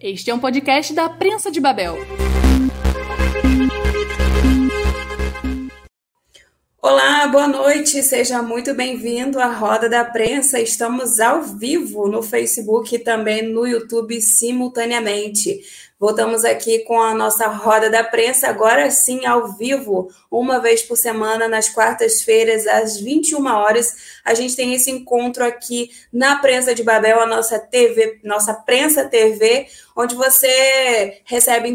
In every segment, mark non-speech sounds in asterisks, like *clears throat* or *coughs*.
Este é um podcast da Prensa de Babel. Olá, boa noite, seja muito bem-vindo à Roda da Prensa. Estamos ao vivo no Facebook e também no YouTube simultaneamente. Voltamos aqui com a nossa Roda da Prensa, agora sim ao vivo, uma vez por semana, nas quartas-feiras, às 21 horas. A gente tem esse encontro aqui na Prensa de Babel, a nossa TV, nossa Prensa TV, onde você recebe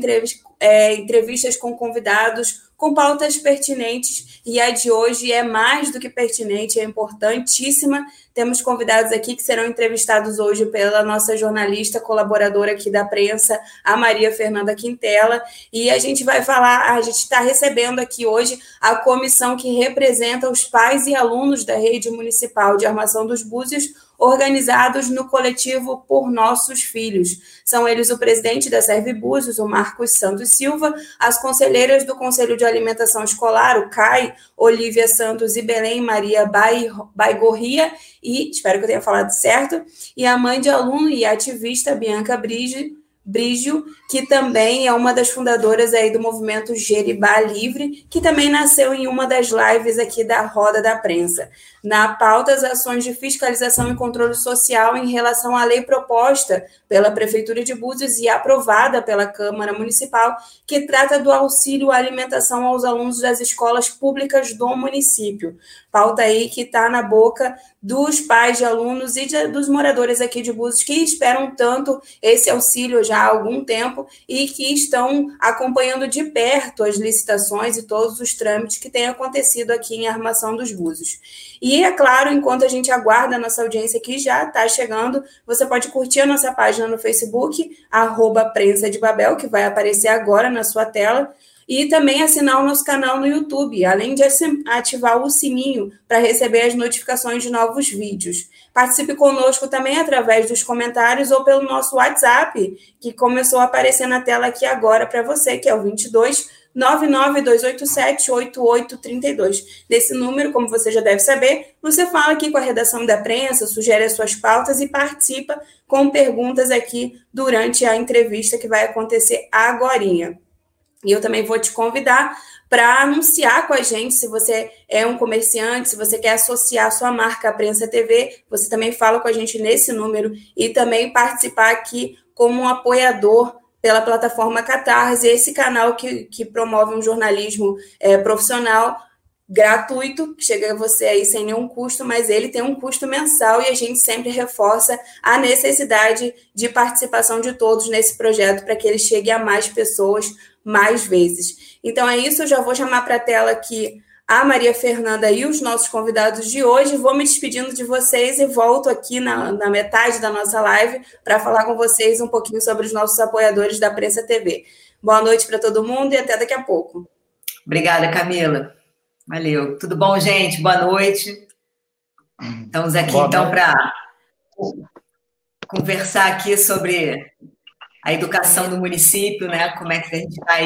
é, entrevistas com convidados com pautas pertinentes, e a de hoje é mais do que pertinente, é importantíssima. Temos convidados aqui que serão entrevistados hoje pela nossa jornalista, colaboradora aqui da prensa, a Maria Fernanda Quintela, e a gente vai falar, a gente está recebendo aqui hoje a comissão que representa os pais e alunos da rede municipal de armação dos Búzios, organizados no coletivo Por Nossos Filhos. São eles o presidente da Serve Búzios, o Marcos Santos Silva, as conselheiras do Conselho de Alimentação Escolar, o CAI, Olivia Santos e Belém Maria Baigorria, e espero que eu tenha falado certo, e a mãe de aluno e ativista Bianca Brige, Brígio, que também é uma das fundadoras aí do movimento Jeribá Livre, que também nasceu em uma das lives aqui da Roda da Prensa. Na pauta, as ações de fiscalização e controle social em relação à lei proposta pela Prefeitura de Búzios e aprovada pela Câmara Municipal, que trata do auxílio à alimentação aos alunos das escolas públicas do município. Pauta aí que está na boca dos pais de alunos e de, dos moradores aqui de Búzios que esperam tanto esse auxílio já há algum tempo e que estão acompanhando de perto as licitações e todos os trâmites que têm acontecido aqui em Armação dos Búzios. E, é claro, enquanto a gente aguarda a nossa audiência que já está chegando, você pode curtir a nossa página no Facebook, arroba Prensa de Babel, que vai aparecer agora na sua tela, e também assinar o nosso canal no YouTube, além de ativar o sininho para receber as notificações de novos vídeos. Participe conosco também através dos comentários ou pelo nosso WhatsApp, que começou a aparecer na tela aqui agora para você, que é o 22 992878832. Nesse número, como você já deve saber, você fala aqui com a redação da prensa, sugere as suas pautas e participa com perguntas aqui durante a entrevista que vai acontecer agora. E eu também vou te convidar para anunciar com a gente, se você é um comerciante, se você quer associar sua marca à Prensa TV, você também fala com a gente nesse número e também participar aqui como um apoiador pela plataforma Catarse, esse canal que, que promove um jornalismo é, profissional gratuito, que chega a você aí sem nenhum custo, mas ele tem um custo mensal e a gente sempre reforça a necessidade de participação de todos nesse projeto para que ele chegue a mais pessoas mais vezes. Então é isso, eu já vou chamar para a tela aqui a Maria Fernanda e os nossos convidados de hoje. Vou me despedindo de vocês e volto aqui na, na metade da nossa live para falar com vocês um pouquinho sobre os nossos apoiadores da Prensa TV. Boa noite para todo mundo e até daqui a pouco. Obrigada, Camila. Valeu. Tudo bom, gente? Boa noite. Estamos aqui, Boa então, para conversar aqui sobre a educação do município, né? Como é que a gente está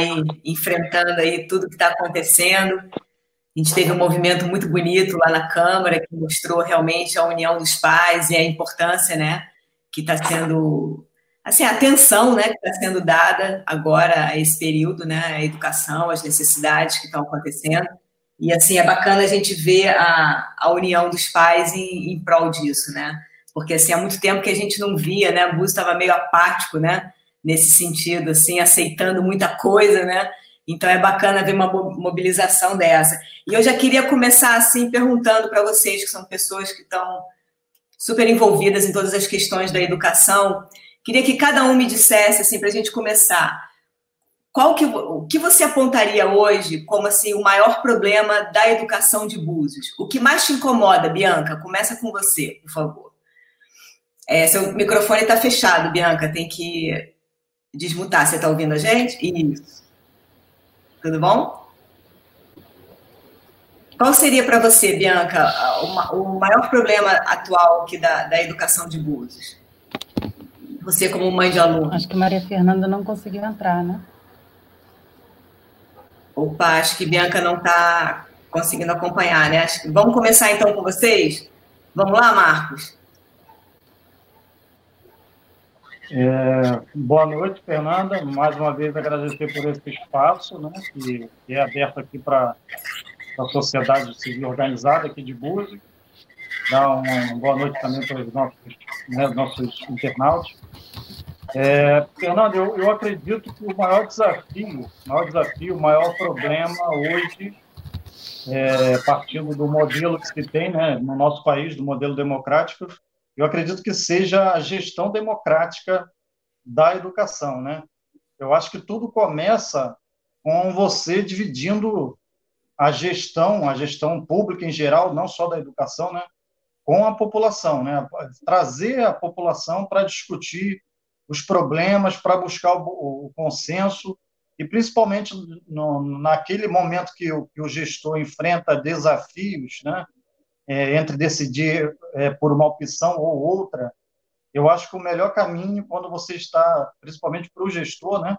enfrentando aí tudo que está acontecendo. A gente teve um movimento muito bonito lá na Câmara que mostrou realmente a união dos pais e a importância, né? Que está sendo assim a atenção, né? Que está sendo dada agora a esse período, né? A educação, as necessidades que estão acontecendo. E assim é bacana a gente ver a, a união dos pais em, em prol disso, né? Porque assim há muito tempo que a gente não via, né? O Bus estava meio apático, né? Nesse sentido, assim, aceitando muita coisa, né? Então é bacana ver uma mobilização dessa. E eu já queria começar assim perguntando para vocês que são pessoas que estão super envolvidas em todas as questões da educação, queria que cada um me dissesse assim para a gente começar. Qual que o que você apontaria hoje como assim o maior problema da educação de Búzios? O que mais te incomoda, Bianca? Começa com você, por favor. É, seu microfone está fechado, Bianca. Tem que desmutar. Você está ouvindo a gente? Isso. Tudo bom? Qual seria para você, Bianca, o maior problema atual aqui da, da educação de Búzios? Você como mãe de aluno. Acho que Maria Fernanda não conseguiu entrar, né? Opa, acho que Bianca não está conseguindo acompanhar, né? Que... Vamos começar então com vocês? Vamos lá, Marcos? É, boa noite, Fernanda. Mais uma vez agradecer por esse espaço, né, que, é aberto aqui para a sociedade civil organizada aqui de Búzios. Dar uma boa noite também para os nossos, né, nossos internautas. É, Fernando, eu, eu acredito que o maior desafio, maior desafio, o maior problema hoje, é, partindo do modelo que se tem né, no nosso país, do modelo democrático, eu acredito que seja a gestão democrática da educação, né? Eu acho que tudo começa com você dividindo a gestão, a gestão pública em geral, não só da educação, né, com a população, né? Trazer a população para discutir os problemas, para buscar o, o, consenso e principalmente no, naquele momento que o, que o gestor enfrenta desafios, né? É, entre decidir é, por uma opção ou outra, eu acho que o melhor caminho, quando você está, principalmente para o gestor, né,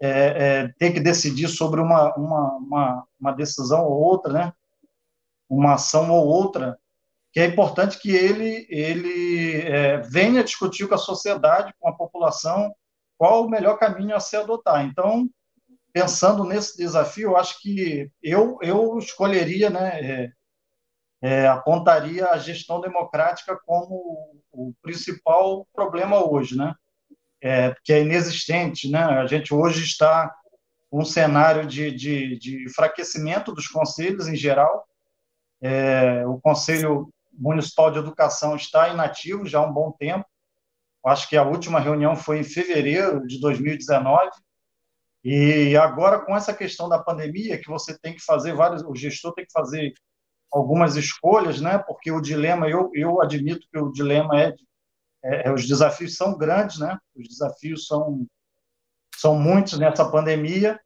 é, é, ter que decidir sobre uma, uma, uma, uma, decisão ou outra, né, uma ação ou outra, que é importante que ele, ele é, venha discutir com a sociedade, com a população, qual o melhor caminho a se adotar. Então, pensando nesse desafio, acho que eu, eu escolheria né, é, é, apontaria a gestão democrática como o principal problema hoje, né? É, que é inexistente, né? A gente hoje está um cenário de, de, de enfraquecimento dos conselhos em geral. É, o Conselho Municipal de Educação está inativo já há um bom tempo. Acho que a última reunião foi em fevereiro de 2019. E agora, com essa questão da pandemia, que você tem que fazer vários, o gestor tem que fazer algumas escolhas, né? Porque o dilema, eu, eu admito que o dilema é, é, é, os desafios são grandes, né? Os desafios são são muitos nessa pandemia,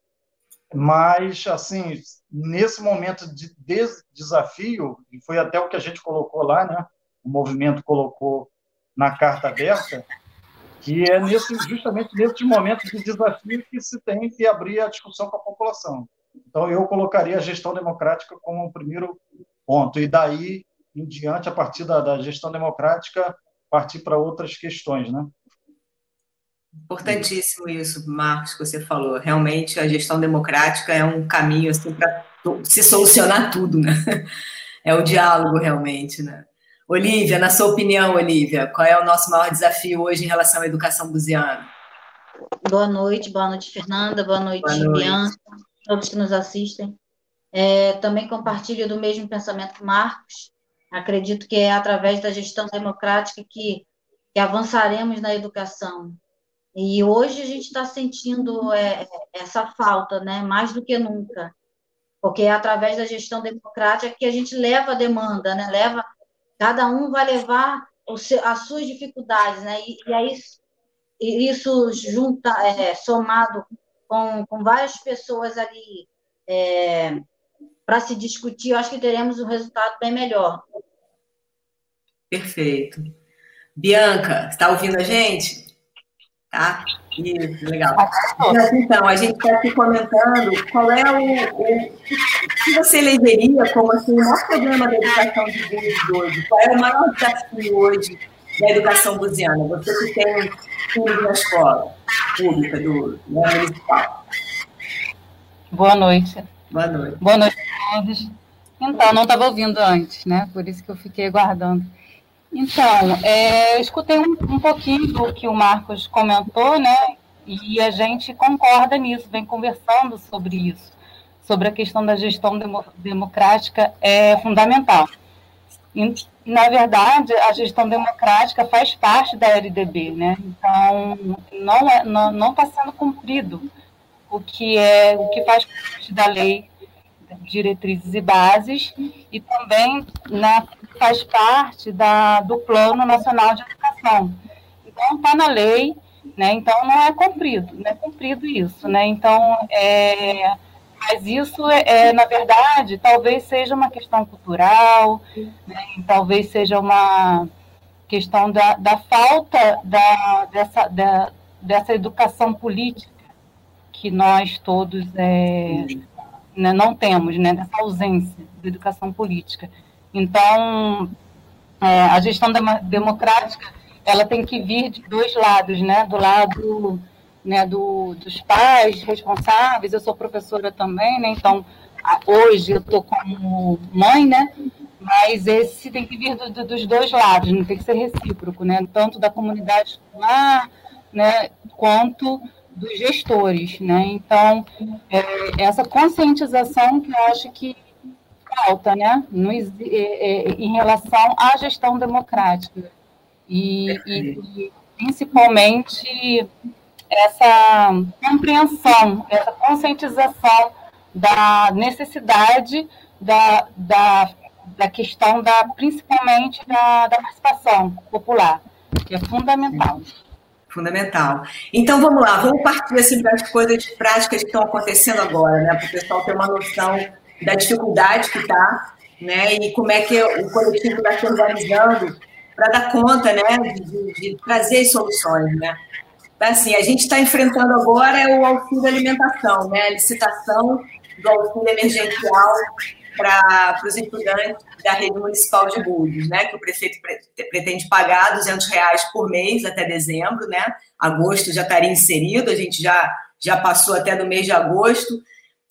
mas assim nesse momento de desafio e foi até o que a gente colocou lá, né? O movimento colocou na carta aberta que é nesse, justamente nesse momento de desafio que se tem que abrir a discussão com a população. Então, eu colocaria a gestão democrática como o primeiro Ponto. E daí em diante, a partir da, da gestão democrática, partir para outras questões, né? Importantíssimo isso, Marcos, que você falou. Realmente, a gestão democrática é um caminho assim, para se solucionar tudo, né? *laughs* É o diálogo, realmente, né? Olivia, na sua opinião, Olivia, qual é o nosso maior desafio hoje em relação à educação buziana? Boa noite, boa noite, Fernanda, boa noite, boa noite. Bianca, todos que nos assistem. É, também compartilho do mesmo pensamento Marcos. Acredito que é através da gestão democrática que, que avançaremos na educação. E hoje a gente está sentindo é, essa falta, né, mais do que nunca, porque é através da gestão democrática que a gente leva a demanda, né, leva, cada um vai levar seu, as suas dificuldades, né, e, e aí isso junta, é, somado com, com várias pessoas ali é, para se discutir, eu acho que teremos um resultado bem melhor. Perfeito. Bianca, está ouvindo a gente? Tá? Isso, legal. Então, a gente está aqui comentando qual é o, o que você elegeria como assim, o maior problema da educação de Búzios hoje? Qual é o maior desafio hoje da educação buziana? Você que tem tudo na escola pública do, do municipal. Boa noite. Boa noite. Boa noite a. Então, não estava ouvindo antes, né? Por isso que eu fiquei aguardando. Então, é, eu escutei um, um, pouquinho do que o Marcos comentou, né? E a gente concorda nisso, vem conversando sobre isso, sobre a questão da gestão demo, democrática é fundamental. E, na verdade, a gestão democrática faz parte da LDB, né? Então, não é, não está sendo cumprido o que é o que faz parte da lei diretrizes e bases e também né, faz parte da, do Plano Nacional de Educação. Então está na lei, né? Então não é cumprido, não é cumprido isso, né? Então é, mas isso é, é, na verdade talvez seja uma questão cultural, né? talvez seja uma questão da, da falta da, dessa, da, dessa educação política que nós todos é, né, não temos, né, dessa ausência de educação política. Então, é, a gestão democrática ela tem que vir de dois lados, né? Do lado né, do, dos pais responsáveis, eu sou professora também, né? Então, hoje eu estou como mãe, né? Mas esse tem que vir do, do, dos dois lados, não tem que ser recíproco, né? Tanto da comunidade escolar, né? Quanto dos gestores, né? Então, é, essa conscientização que eu acho que falta, né? É, é, em relação à gestão democrática. E, e, principalmente essa compreensão, essa conscientização da necessidade da, da, da questão da, principalmente da, da participação popular, que é fundamental. Fundamental. Então vamos lá, vamos partir assim para as coisas práticas que estão acontecendo agora, né? Para o pessoal ter uma noção da dificuldade que está, né? E como é que o coletivo está se organizando para dar conta, né? De, de, trazer soluções, né? Assim, a gente está enfrentando agora o auxílio alimentação, né? A licitação do auxílio emergencial para os estudantes da rede municipal de Búzios, né? Que o prefeito pretende pagar 200 reais por mês até dezembro, né? Agosto já estaria inserido, a gente já, já passou até do mês de agosto.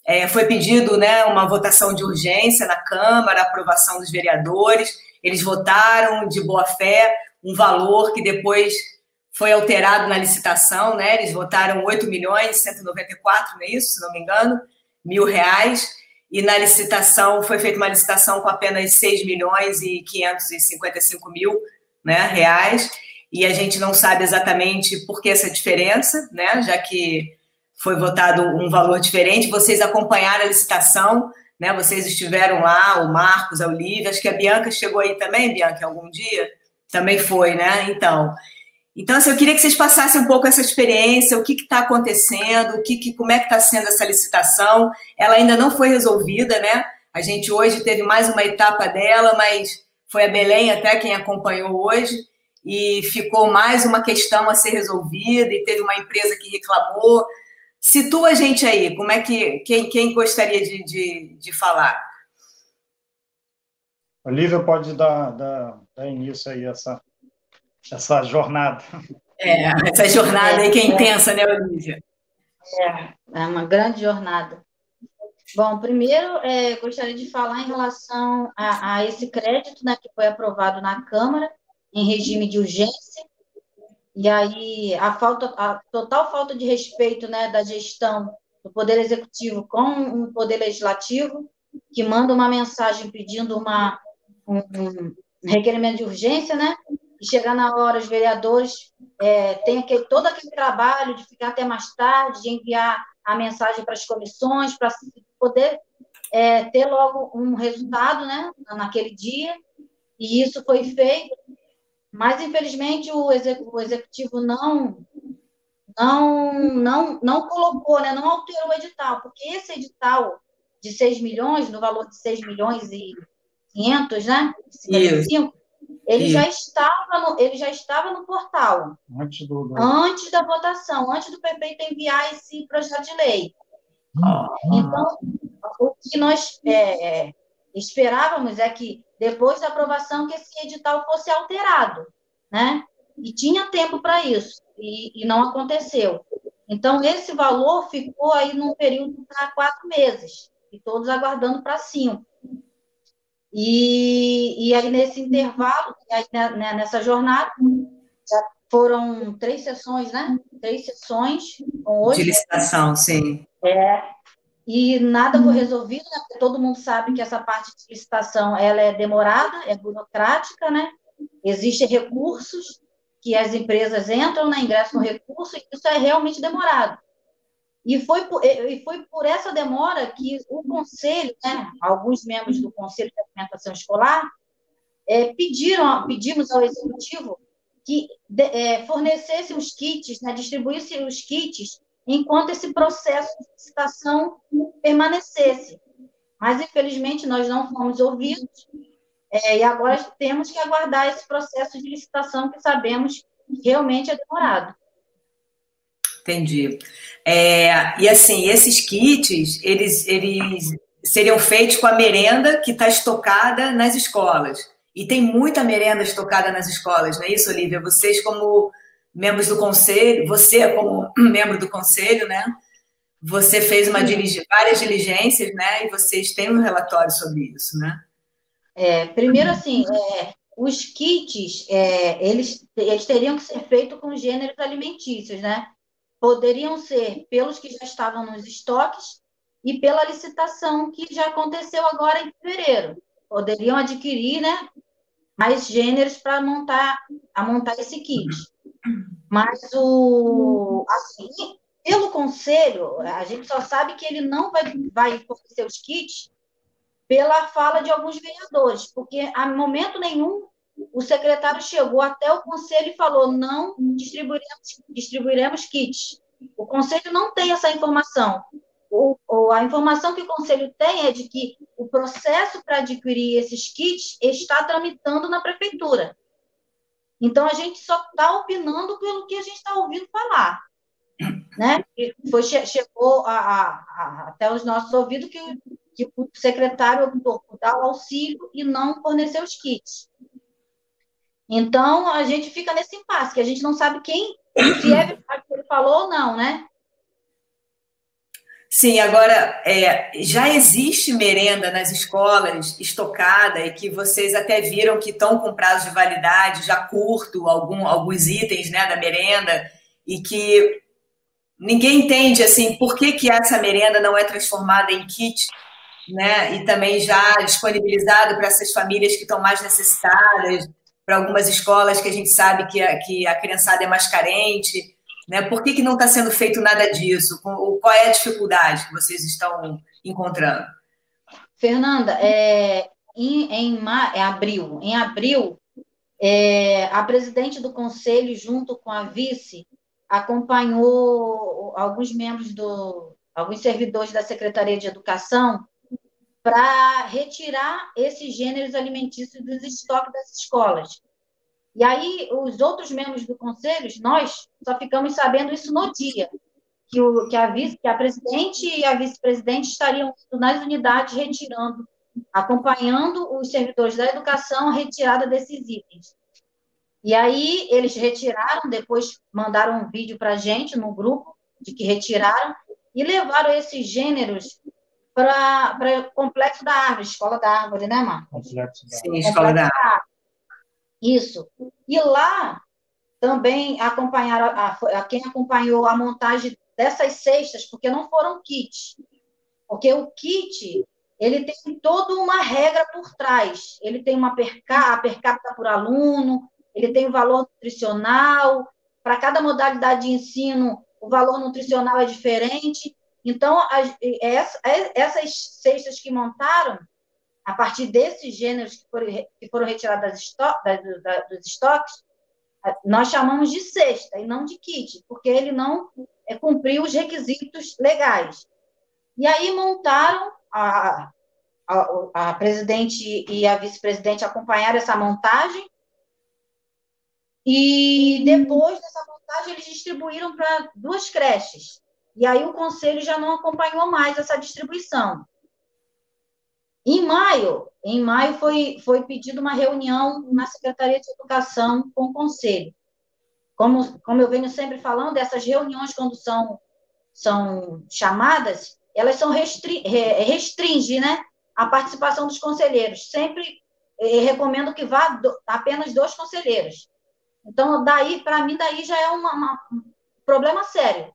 É, foi pedido né, uma votação de urgência na Câmara, aprovação dos vereadores. Eles votaram de boa fé um valor que depois foi alterado na licitação, né? Eles votaram 8 milhões 194, não é isso, se não me engano, mil reais. E na licitação foi feita uma licitação com apenas 6 milhões e 555 mil né, reais. E a gente não sabe exatamente por que essa diferença, né? Já que foi votado um valor diferente. Vocês acompanharam a licitação, né? Vocês estiveram lá, o Marcos, a Olivia, acho que a Bianca chegou aí também, Bianca, algum dia? Também foi, né? Então, então, assim, eu queria que vocês passassem um pouco essa experiência, o que está acontecendo, o que, que, como é que está sendo essa licitação. Ela ainda não foi resolvida, né? A gente hoje teve mais uma etapa dela, mas foi a Belém até quem acompanhou hoje, e ficou mais uma questão a ser resolvida, e teve uma empresa que reclamou. Situa a gente aí, como é que quem, quem gostaria de, de, de falar? Olivia pode dar, dar, dar início aí a essa essa jornada. É, essa jornada aí que é intensa, né, Olivia? É, é uma grande jornada. Bom, primeiro, é, gostaria de falar em relação a, a, esse crédito né, que foi aprovado na Câmara, em regime de urgência, e aí a, falta, a total falta de respeito né, da gestão do Poder Executivo com o Poder Legislativo, que manda uma mensagem pedindo uma, um, um requerimento de urgência, né, chegar na hora, os vereadores é, têm aquele, todo aquele trabalho de ficar até mais tarde, de enviar a mensagem para as comissões, para poder é, ter logo um resultado né, naquele dia, e isso foi feito, mas infelizmente o, executivo não não não não colocou, né, não alterou o edital, porque esse edital de 6 milhões, no valor de 6 milhões e 500, né, 55, ele já estava no, ele já estava no portal antes, do, antes da votação, antes do prefeito enviar esse projeto de lei. Ah. Então, o que nós é, é, esperávamos é que depois da aprovação que esse edital fosse alterado, né? E tinha tempo para isso e, e não aconteceu. Então esse valor ficou aí num período para quatro meses e todos aguardando para cinco. E, e aí, nesse intervalo, aí, né, né, nessa jornada, já foram três sessões, né? Três sessões. Hoje, de licitação, sim. É, e nada foi resolvido, né? Porque todo mundo sabe que essa parte de licitação ela é demorada, é burocrática, né? Existem recursos que as empresas entram, né, ingressam recurso, e isso é realmente demorado. E foi por, e foi por essa demora que o conselho, né, alguns membros do Conselho de Alimentação Escolar, é, pediram, pedimos ao executivo que de, é, fornecesse os kits, né, distribuísse os kits, enquanto esse processo de licitação permanecesse. Mas, infelizmente, nós não fomos ouvidos, é, e agora temos que aguardar esse processo de licitação que sabemos que realmente é demorado. Entendi. É, e assim, esses kits, eles, eles seriam feitos com a merenda que está estocada nas escolas. e tem muita merenda estocada nas escolas, não é isso, Olivia? Vocês, como membros do conselho, você, como *clears throat* membro do conselho, né? Você fez uma várias diligências, né? E vocês têm um relatório sobre isso, né? É, primeiro, assim, é, os kits, é, eles, eles teriam que ser feitos com gêneros alimentícios, né? Poderiam ser pelos que já estavam nos estoques e pela licitação que já aconteceu agora em fevereiro. Poderiam adquirir, né, mais gêneros para montar, a montar esse kit. Mas o assim, pelo conselho, a gente só sabe que ele não vai, vai fornecer os kits pela fala de alguns vereadores, porque a momento nenhum o secretário chegou até o conselho e falou: não distribuiremos, distribuiremos kits. O conselho não tem essa informação. O, o, a informação que o conselho tem é de que o processo para adquirir esses kits está tramitando na prefeitura. Então, a gente só está opinando pelo que a gente está ouvindo falar. Né? Foi, chegou a, a, a, até os nossos ouvidos que, que o secretário optou por dar o auxílio e não fornecer os kits. Então, a gente fica nesse impasse, que a gente não sabe quem, se é verdade que ele falou ou não, né? Sim, agora é, já existe merenda nas escolas estocada e que vocês até viram que estão com prazo de validade já curto, algum, alguns itens né, da merenda, e que ninguém entende assim por que, que essa merenda não é transformada em kit né, e também já disponibilizado para essas famílias que estão mais necessitadas, para algumas escolas que a gente sabe que a, que a criançada é mais carente. Né? Por que, que não está sendo feito nada disso? Qual é a dificuldade que vocês estão encontrando? Fernanda, é, em, em, em abril, em abril é, a presidente do conselho, junto com a vice, acompanhou alguns membros do, alguns servidores da Secretaria de Educação para retirar esses gêneros alimentícios dos estoques das escolas. E aí, os outros membros do conselho, nós só ficamos sabendo isso no dia, que, o, que, a, vice, que a presidente e a vice-presidente estariam nas unidades retirando, acompanhando os servidores da educação a retirada desses itens. E aí, eles retiraram, depois mandaram um vídeo para a gente no grupo de que retiraram e levaram esses gêneros para o Complexo da Árvore, Escola da Árvore, né, Marcos? Sim, Escola da Árvore. Isso. E lá também acompanharam, a, a, quem acompanhou a montagem dessas cestas, porque não foram kits. Porque o kit, ele tem toda uma regra por trás. Ele tem uma per, a per capita por aluno, ele tem valor nutricional, para cada modalidade de ensino, o valor nutricional é diferente. Então, as, essas cestas que montaram, a partir desses gêneros que foram, que foram retirados das esto, das, dos estoques, nós chamamos de cesta e não de kit, porque ele não é, cumpriu os requisitos legais. E aí montaram, a, a, a presidente e a vice-presidente acompanharam essa montagem, e depois dessa montagem eles distribuíram para duas creches. E aí o conselho já não acompanhou mais essa distribuição. Em maio, em maio foi, foi pedida uma reunião na Secretaria de Educação com o Conselho. Como, como eu venho sempre falando, essas reuniões, quando são, são chamadas, elas são restri restringem né, a participação dos conselheiros. Sempre eh, recomendo que vá do, apenas dois conselheiros. Então, daí, para mim, daí já é uma, uma, um problema sério.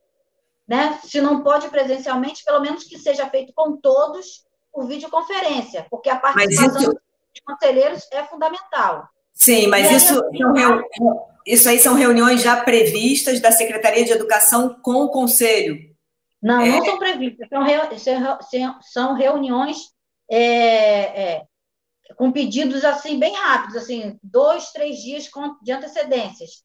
Né? Se não pode presencialmente, pelo menos que seja feito com todos por videoconferência, porque a participação isso... dos conselheiros é fundamental. Sim, mas aí, isso, são isso aí são reuniões já previstas da Secretaria de Educação com o Conselho? Não, é... não são previstas, são, são reuniões é, é, com pedidos assim bem rápidos, assim, dois, três dias de antecedências.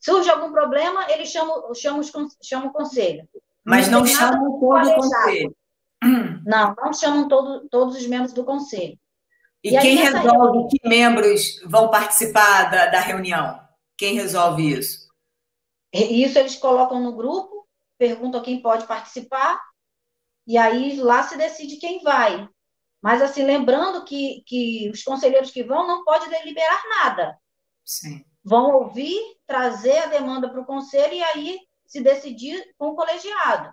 Surge algum problema, eles chamam, chamam, chamam o conselho. Mas não, não chamam todo o conselho. *clears throat* Não, não chamam todo, todos os membros do conselho. E, e quem resolve reunião... que membros vão participar da, da reunião? Quem resolve isso? Isso eles colocam no grupo, perguntam quem pode participar, e aí lá se decide quem vai. Mas, assim, lembrando que, que os conselheiros que vão não podem deliberar nada. Sim. Vão ouvir, trazer a demanda para o conselho e aí se decidir com o colegiado.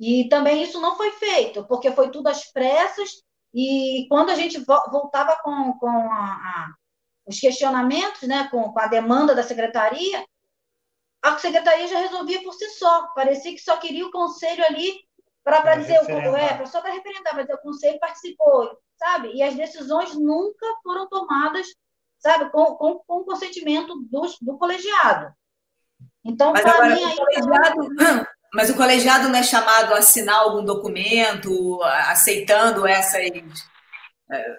E também isso não foi feito, porque foi tudo às pressas, e quando a gente voltava com, com a, a, os questionamentos, né, com, com a demanda da secretaria, a secretaria já resolvia por si só. Parecia que só queria o conselho ali para dizer o é, só para referendar, dizer o conselho participou, sabe? E as decisões nunca foram tomadas, sabe, com, com, com o consentimento do, do colegiado. Então, para mim, aí. Colegiado, *clears throat* mas o colegiado não é chamado a assinar algum documento aceitando essas,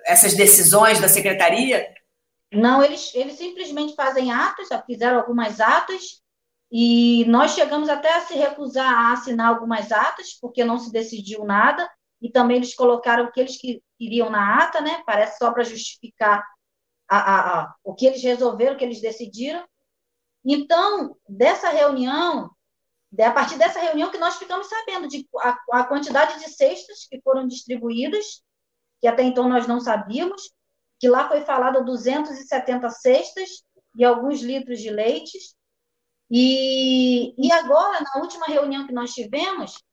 essas decisões da secretaria? Não, eles, eles simplesmente fazem atas, já fizeram algumas atas, e nós chegamos até a se recusar a assinar algumas atas, porque não se decidiu nada, e também eles colocaram o que eles queriam na ata, né? Parece só para justificar a, a, a, o que eles resolveram, o que eles decidiram. Então, dessa reunião, a partir dessa reunião que nós ficamos sabendo de a, a quantidade de cestas que foram distribuídas, que até então nós não sabíamos, que lá foi falado 270 cestas e alguns litros de leite. E, e agora, na última reunião que nós tivemos,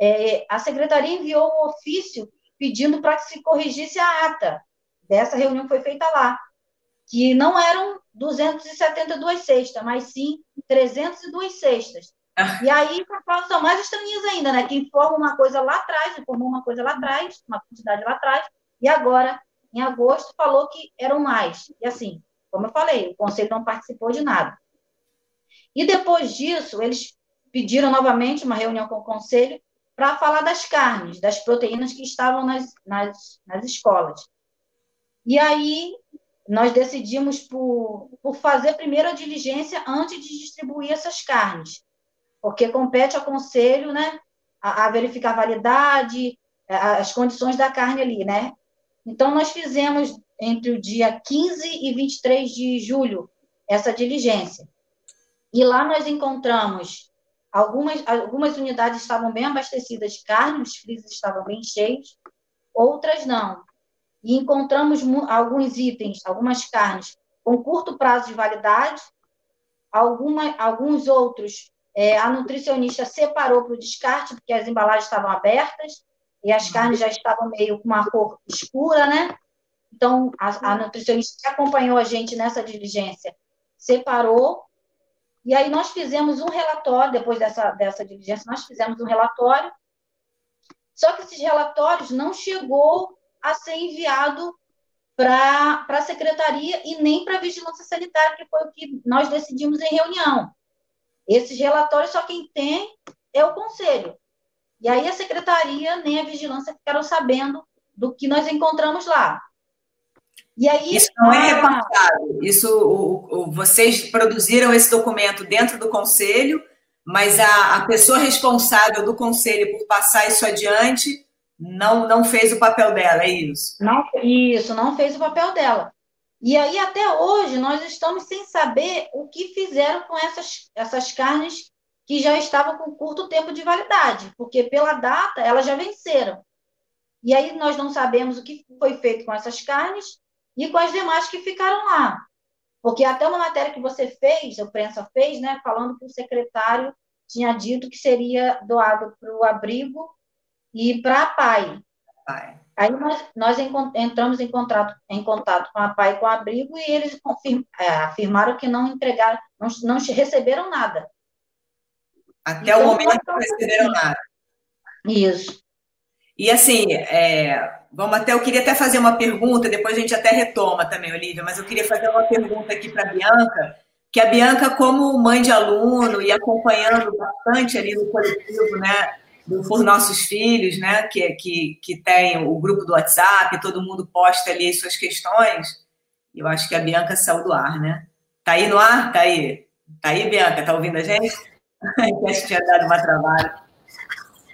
é, a secretaria enviou um ofício pedindo para que se corrigisse a ata dessa reunião que foi feita lá, que não eram 272 cestas, mas sim 302 cestas. E aí são mais estranhas ainda, né? Que informa uma coisa lá atrás, informou uma coisa lá atrás, uma quantidade lá atrás, e agora, em agosto, falou que eram mais. E assim, como eu falei, o conselho não participou de nada. E depois disso, eles pediram novamente uma reunião com o conselho para falar das carnes, das proteínas que estavam nas, nas, nas escolas. E aí nós decidimos por, por fazer primeiro a diligência antes de distribuir essas carnes porque compete ao conselho, né, a, a verificar a validade, as condições da carne ali, né? Então, nós fizemos entre o dia 15 e 23 de julho essa diligência. E lá nós encontramos algumas, algumas unidades estavam bem abastecidas de carne, os freezers estavam bem cheios, outras não. E encontramos alguns itens, algumas carnes com curto prazo de validade, alguma, alguns outros é, a nutricionista separou para o descarte, porque as embalagens estavam abertas e as carnes já estavam meio com uma cor escura, né? Então, a, a nutricionista que acompanhou a gente nessa diligência separou. E aí nós fizemos um relatório, depois dessa, dessa diligência, nós fizemos um relatório. Só que esses relatórios não chegou a ser enviado para a secretaria e nem para a vigilância sanitária, que foi o que nós decidimos em reunião. Esses relatórios só quem tem é o conselho. E aí a secretaria nem a vigilância ficaram sabendo do que nós encontramos lá. E aí, isso não é repassado. Isso, o, o, vocês produziram esse documento dentro do conselho, mas a, a pessoa responsável do conselho por passar isso adiante não, não fez o papel dela, é isso? Não, isso, não fez o papel dela. E aí, até hoje, nós estamos sem saber o que fizeram com essas, essas carnes que já estavam com curto tempo de validade, porque pela data elas já venceram. E aí nós não sabemos o que foi feito com essas carnes e com as demais que ficaram lá. Porque até uma matéria que você fez, a imprensa fez, né, falando que o secretário tinha dito que seria doado para o abrigo e para a PAI. PAI. Aí nós, nós entramos em contato, em contato com a PAI com o abrigo e eles confirm, é, afirmaram que não entregaram, não, não receberam nada. Até então, o momento não receberam nada. Isso. E assim, é, vamos até, eu queria até fazer uma pergunta, depois a gente até retoma também, Olivia, mas eu queria fazer uma pergunta aqui para a Bianca, que a Bianca, como mãe de aluno e acompanhando bastante ali no coletivo, né, Por Nossos Filhos, né, que, que, que tem o grupo do WhatsApp, todo mundo posta ali as suas questões. Eu acho que a Bianca saiu do ar, né? Tá aí no ar? Tá aí. Tá aí, Bianca? Tá ouvindo a gente? acho *laughs* que tinha dado uma trabalho.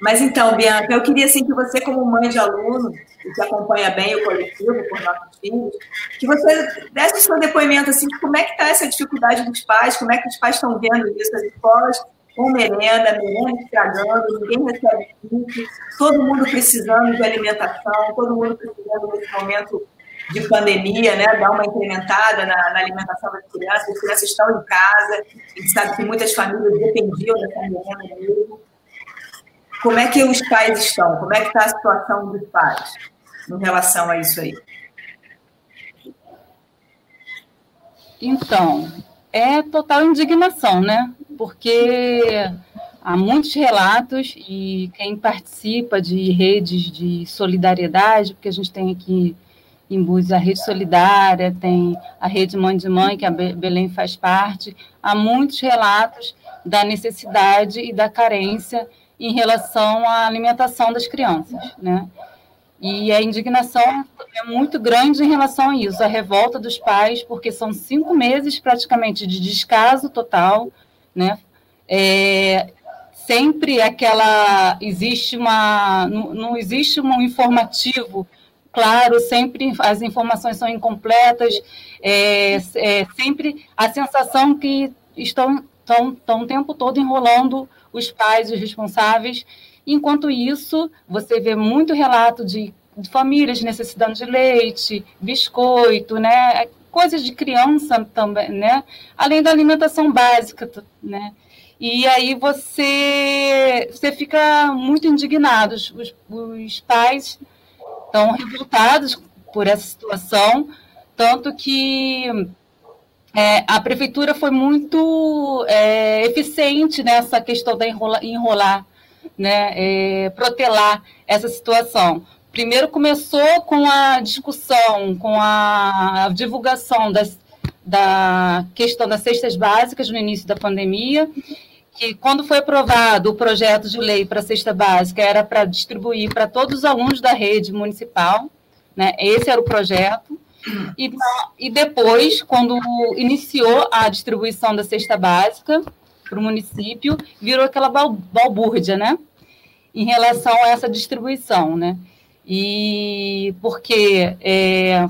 Mas então, Bianca, eu queria assim, que você, como mãe de aluno, que acompanha bem o coletivo por nossos filhos, que você desse o seu depoimento assim, como é que está essa dificuldade dos pais, como é que os pais estão vendo isso, as escolas, com merenda, merenda estragando, ninguém recebe kit, todo mundo precisando de alimentação, todo mundo precisando nesse momento de pandemia, né, dar uma incrementada na, na, alimentação das crianças. As crianças estão em casa, a gente sabe que muitas famílias dependiam dessa merenda mesmo. Como é que os pais estão? Como é que está a situação dos pais em relação a isso aí? Então, é total indignação, né? Porque há muitos relatos e quem participa de redes de solidariedade, porque a gente tem aqui em Búzios a Rede Solidária, tem a Rede Mãe de Mãe, que a Belém faz parte, há muitos relatos da necessidade e da carência em relação à alimentação das crianças, né? E a indignação é muito grande em relação a isso, a revolta dos pais, porque são cinco meses praticamente de descaso total, né? É, sempre aquela existe uma não, não existe um informativo claro, sempre as informações são incompletas, é, é sempre a sensação que estão, estão, estão o tempo todo enrolando os pais, os responsáveis. Enquanto isso, você vê muito relato de, famílias necessitando de leite, biscoito, né? coisas de criança também, né? além da alimentação básica. Né? E aí você, você fica muito indignado. Os, os pais estão revoltados por essa situação, tanto que é, a prefeitura foi muito é, eficiente nessa questão da enrola, enrolar, né, é, protelar essa situação. Primeiro começou com a discussão, com a divulgação das, da questão das cestas básicas no início da pandemia, que quando foi aprovado o projeto de lei para a cesta básica, era para distribuir para todos os alunos da rede municipal, né? esse era o projeto, e, e depois, quando iniciou a distribuição da cesta básica para o município, virou aquela balbúrdia, né? Em relação a essa distribuição, né? E porque é,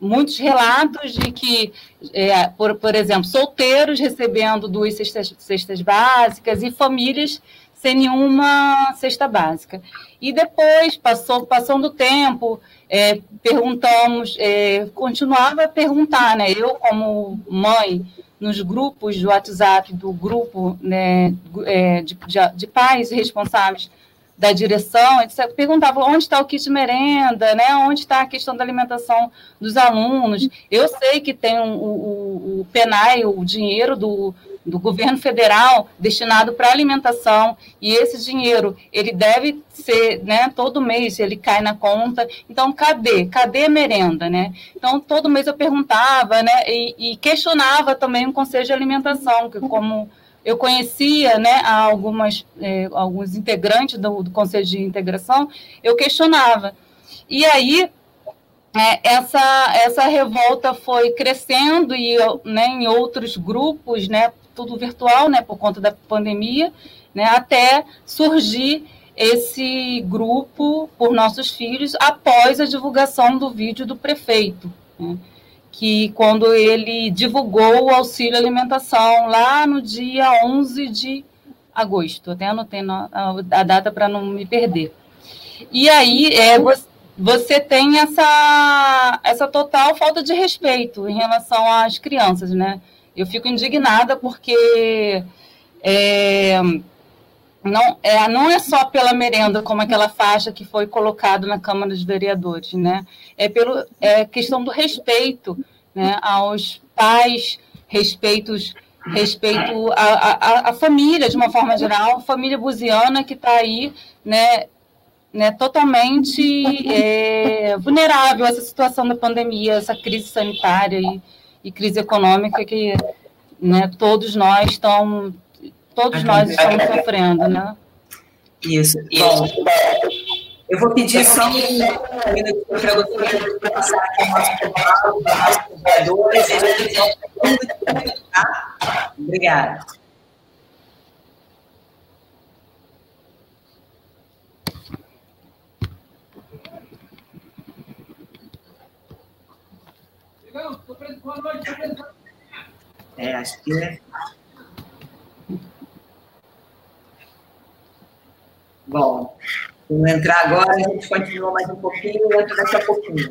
muitos relatos de que, é, por, por exemplo, solteiros recebendo duas cestas, cestas básicas e famílias sem nenhuma cesta básica. E depois, passou, passando o tempo, é, perguntamos, é, continuava a perguntar, né? Eu, como mãe, nos grupos do WhatsApp, do grupo né, é, de, de, de pais responsáveis da direção, eles perguntavam onde está o kit merenda, né? onde está a questão da alimentação dos alunos. Eu sei que tem um, o, o PENAI, o dinheiro do, do governo federal destinado para alimentação, e esse dinheiro, ele deve ser, né, todo mês ele cai na conta, então cadê? Cadê a merenda, né? Então, todo mês eu perguntava, né, e, e questionava também o Conselho de Alimentação, que como eu conhecia né, algumas, eh, alguns integrantes do, do, Conselho de Integração, eu questionava. E aí, é, essa, essa revolta foi crescendo e né, em outros grupos, né, tudo virtual, né, por conta da pandemia, né, até surgir esse grupo por nossos filhos após a divulgação do vídeo do prefeito. Né que quando ele divulgou o auxílio alimentação lá no dia 11 de agosto, até anotei a data para não me perder. E aí é, você tem essa, essa total falta de respeito em relação às crianças, né? Eu fico indignada porque é, não é, não é só pela merenda, como aquela faixa que foi colocada na Câmara dos Vereadores, né? É pelo é questão do respeito né, aos pais, respeitos, respeito à, família, de uma forma geral, a família buziana que está aí, né, né, totalmente é, vulnerável a essa situação da pandemia, essa crise sanitária e, e crise econômica que né, todos nós estamos todos nós estamos sofrendo, né? Isso. Bom, eu vou pedir só um minuto para você passar aqui o nosso contato, nossos trabalhadores, tá? Obrigada. Estou preso. Boa noite. É, acho que é. Bom, vamos entrar agora, a gente continua mais um pouquinho, entra daqui a pouquinho.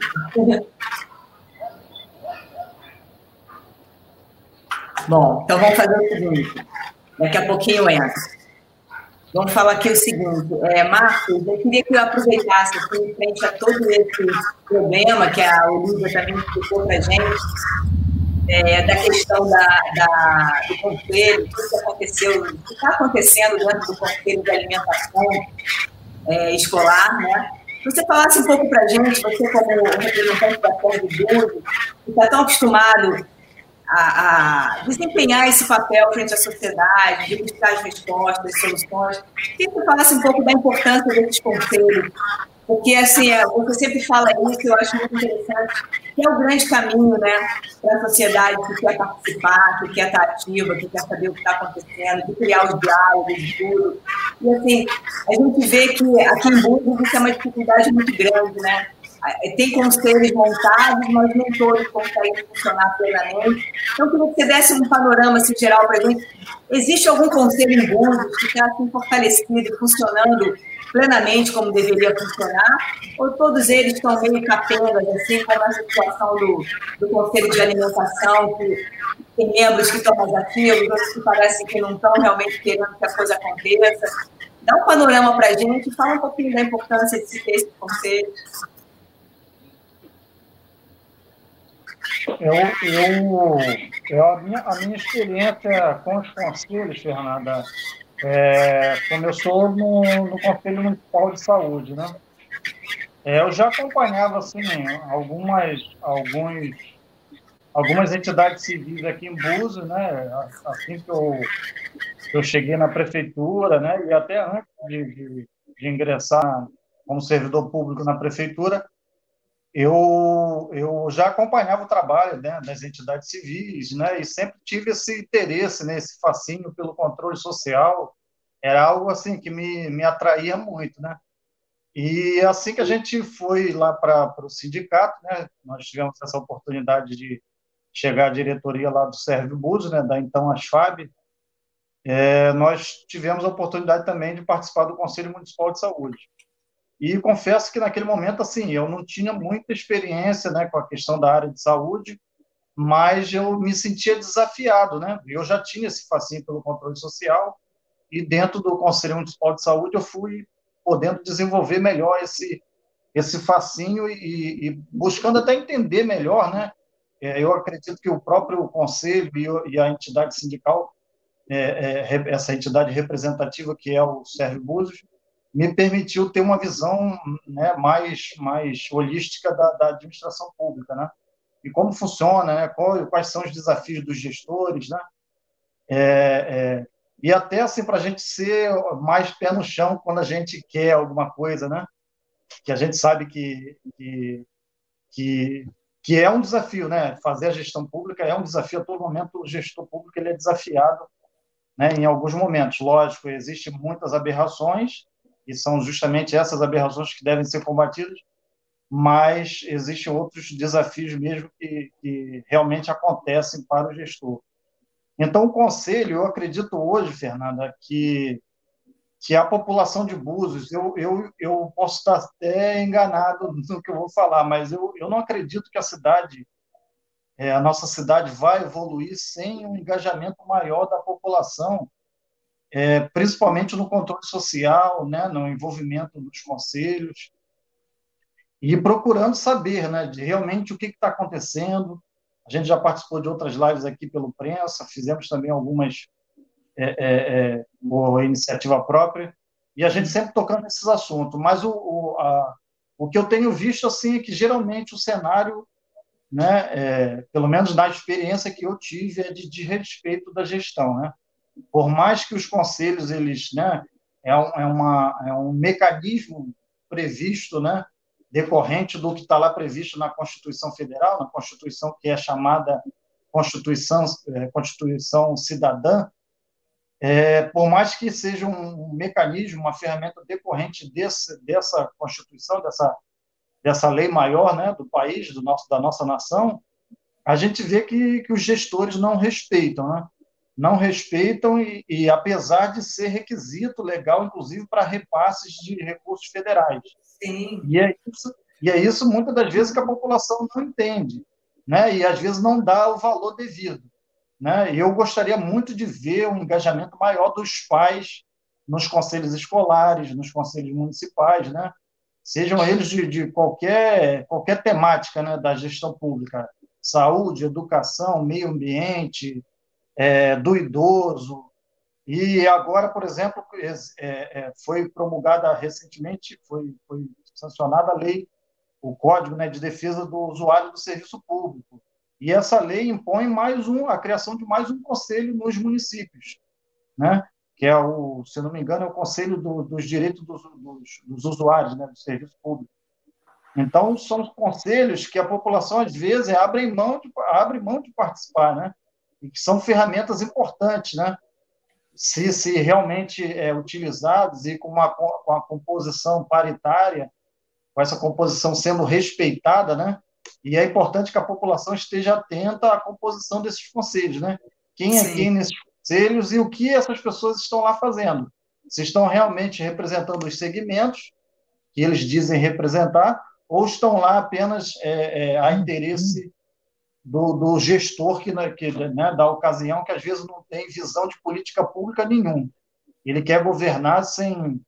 Bom, então vamos fazer o seguinte. Daqui a pouquinho entra. Vamos falar aqui o seguinte, é, Marcos, eu queria que eu aproveitasse aqui, em frente a todo esse problema que a Olivia também explicou para a gente, é, da questão da, da, do conselho, tudo que aconteceu, o que está acontecendo dentro do conselho de alimentação é, escolar, né? Você falasse um pouco para a gente, você como representante da Ford do que está tão acostumado a, a, desempenhar esse papel frente à sociedade, de buscar as respostas, soluções. Queria que falasse um pouco da importância desses conselhos, porque assim, é, você sempre fala isso, eu acho muito interessante, que é o grande caminho né, para a sociedade que quer participar, que quer estar ativa, que quer saber o que está acontecendo, que criar os diálogos, tudo. E assim, a gente vê que aqui em Burgos isso é uma dificuldade muito grande, né? É, tem conselhos montados, mas nem todos conseguem funcionar plenamente. Então, queria que você desse um panorama assim, geral para a gente. Existe algum conselho em Búzios que está assim, fortalecido e funcionando plenamente como deveria funcionar? Ou todos eles estão meio capengas, assim, como a situação do, do Conselho de Alimentação, que tem membros que estão mais ativos, outros que parecem que não estão realmente querendo que a coisa aconteça? Dá um panorama para a gente, fala um pouquinho da importância de se ter esse conselho. Eu, eu, eu a, minha, a minha experiência com os conselhos, Fernanda, é, começou no, no Conselho Municipal de Saúde, né? É, eu já acompanhava assim algumas alguns algumas entidades civis aqui em Búzios, né? Assim que eu, eu cheguei na prefeitura, né? E até antes de, de, de ingressar como servidor público na prefeitura, eu, eu já acompanhava o trabalho né, das entidades civis, né, e sempre tive esse interesse, né, esse fascínio pelo controle social, era algo assim que me, me atraía muito, né? E assim que a gente foi lá para o sindicato, né, nós tivemos essa oportunidade de chegar à diretoria lá do Sérvio Búzios, né, da então Asfab, é, nós tivemos a oportunidade também de participar do Conselho Municipal de Saúde. E confesso que naquele momento, assim, eu não tinha muita experiência né, com a questão da área de saúde, mas eu me sentia desafiado, né? Eu já tinha esse fascínio pelo controle social e dentro do Conselho Municipal de Saúde eu fui podendo desenvolver melhor esse esse fascínio e, e buscando até entender melhor, né? É, eu acredito que o próprio conselho e a entidade sindical, é, é, essa entidade representativa que é o Sérgio Búzios, me permitiu ter uma visão né, mais, mais holística da, da, administração pública, né? E como funciona, né? Qual, quais são os desafios dos gestores, né? É, é, e até assim para a gente ser mais pé no chão quando a gente quer alguma coisa, né? Que a gente sabe que, que, que, que é um desafio, né? Fazer a gestão pública é um desafio a todo momento. O gestor público ele é desafiado, né? Em alguns momentos, lógico, existem muitas aberrações e são justamente essas aberrações que devem ser combatidas, mas existem outros desafios mesmo que, que realmente acontecem para o gestor. Então, o conselho, eu acredito hoje, Fernanda, que, que a população de Búzios, eu, eu, eu posso estar até enganado *laughs* no que eu vou falar, mas eu, eu não acredito que a cidade, é, a nossa cidade vai evoluir sem um engajamento maior da população é, principalmente no controle social, né, no envolvimento dos conselhos, e procurando saber né, de realmente o que está acontecendo. A gente já participou de outras lives aqui pelo Prensa, fizemos também algumas é, é, é iniciativa própria, e a gente sempre tocando nesses assuntos. Mas o, o, a, o que eu tenho visto assim é que geralmente o cenário, né, é, pelo menos na experiência que eu tive, é de desrespeito da gestão, né? Por mais que os conselhos eles, né, é, um, é, uma, é um mecanismo previsto, né, decorrente do que está lá previsto na Constituição Federal, na Constituição que é chamada Constituição, é, Constituição Cidadã, é, por mais que seja um, mecanismo, uma ferramenta decorrente desse, dessa Constituição, dessa, dessa lei maior né, do país, do nosso, da nossa nação, a gente vê que, que os gestores não respeitam. Né? Não respeitam e, e, apesar de ser requisito legal, inclusive para repasses de recursos federais. Sim. E é isso, e é isso muitas das vezes que a população não entende, né? E às vezes não dá o valor devido, né? Eu gostaria muito de ver um engajamento maior dos pais nos conselhos escolares, nos conselhos municipais, né? Sejam eles de, de qualquer qualquer temática, né? Da gestão pública, saúde, educação, meio ambiente, é, do idoso. E agora, por exemplo, é, é, foi promulgada recentemente, foi, foi sancionada a lei, o Código né, de Defesa do Usuário do Serviço Público. E essa lei impõe mais um, a criação de mais um conselho nos municípios, né? que é o, se não me engano, é o Conselho do, dos Direitos dos, dos, dos Usuários né, do Serviço Público. Então, são conselhos que a população, às vezes, abre mão de, abre mão de participar, né? E que são ferramentas importantes, né? Se, se realmente é, utilizados e com uma, com a composição paritária, com essa composição sendo respeitada, né? E é importante que a população esteja atenta à composição desses conselhos, né? Quem é Sim. quem nesses conselhos e o que essas pessoas estão lá fazendo. Se estão realmente representando os segmentos que eles dizem representar, ou estão lá apenas é, é, a interesse do, do gestor que, né, que né, da ocasião, que às vezes não tem visão de política pública nenhum. Ele quer governar sem,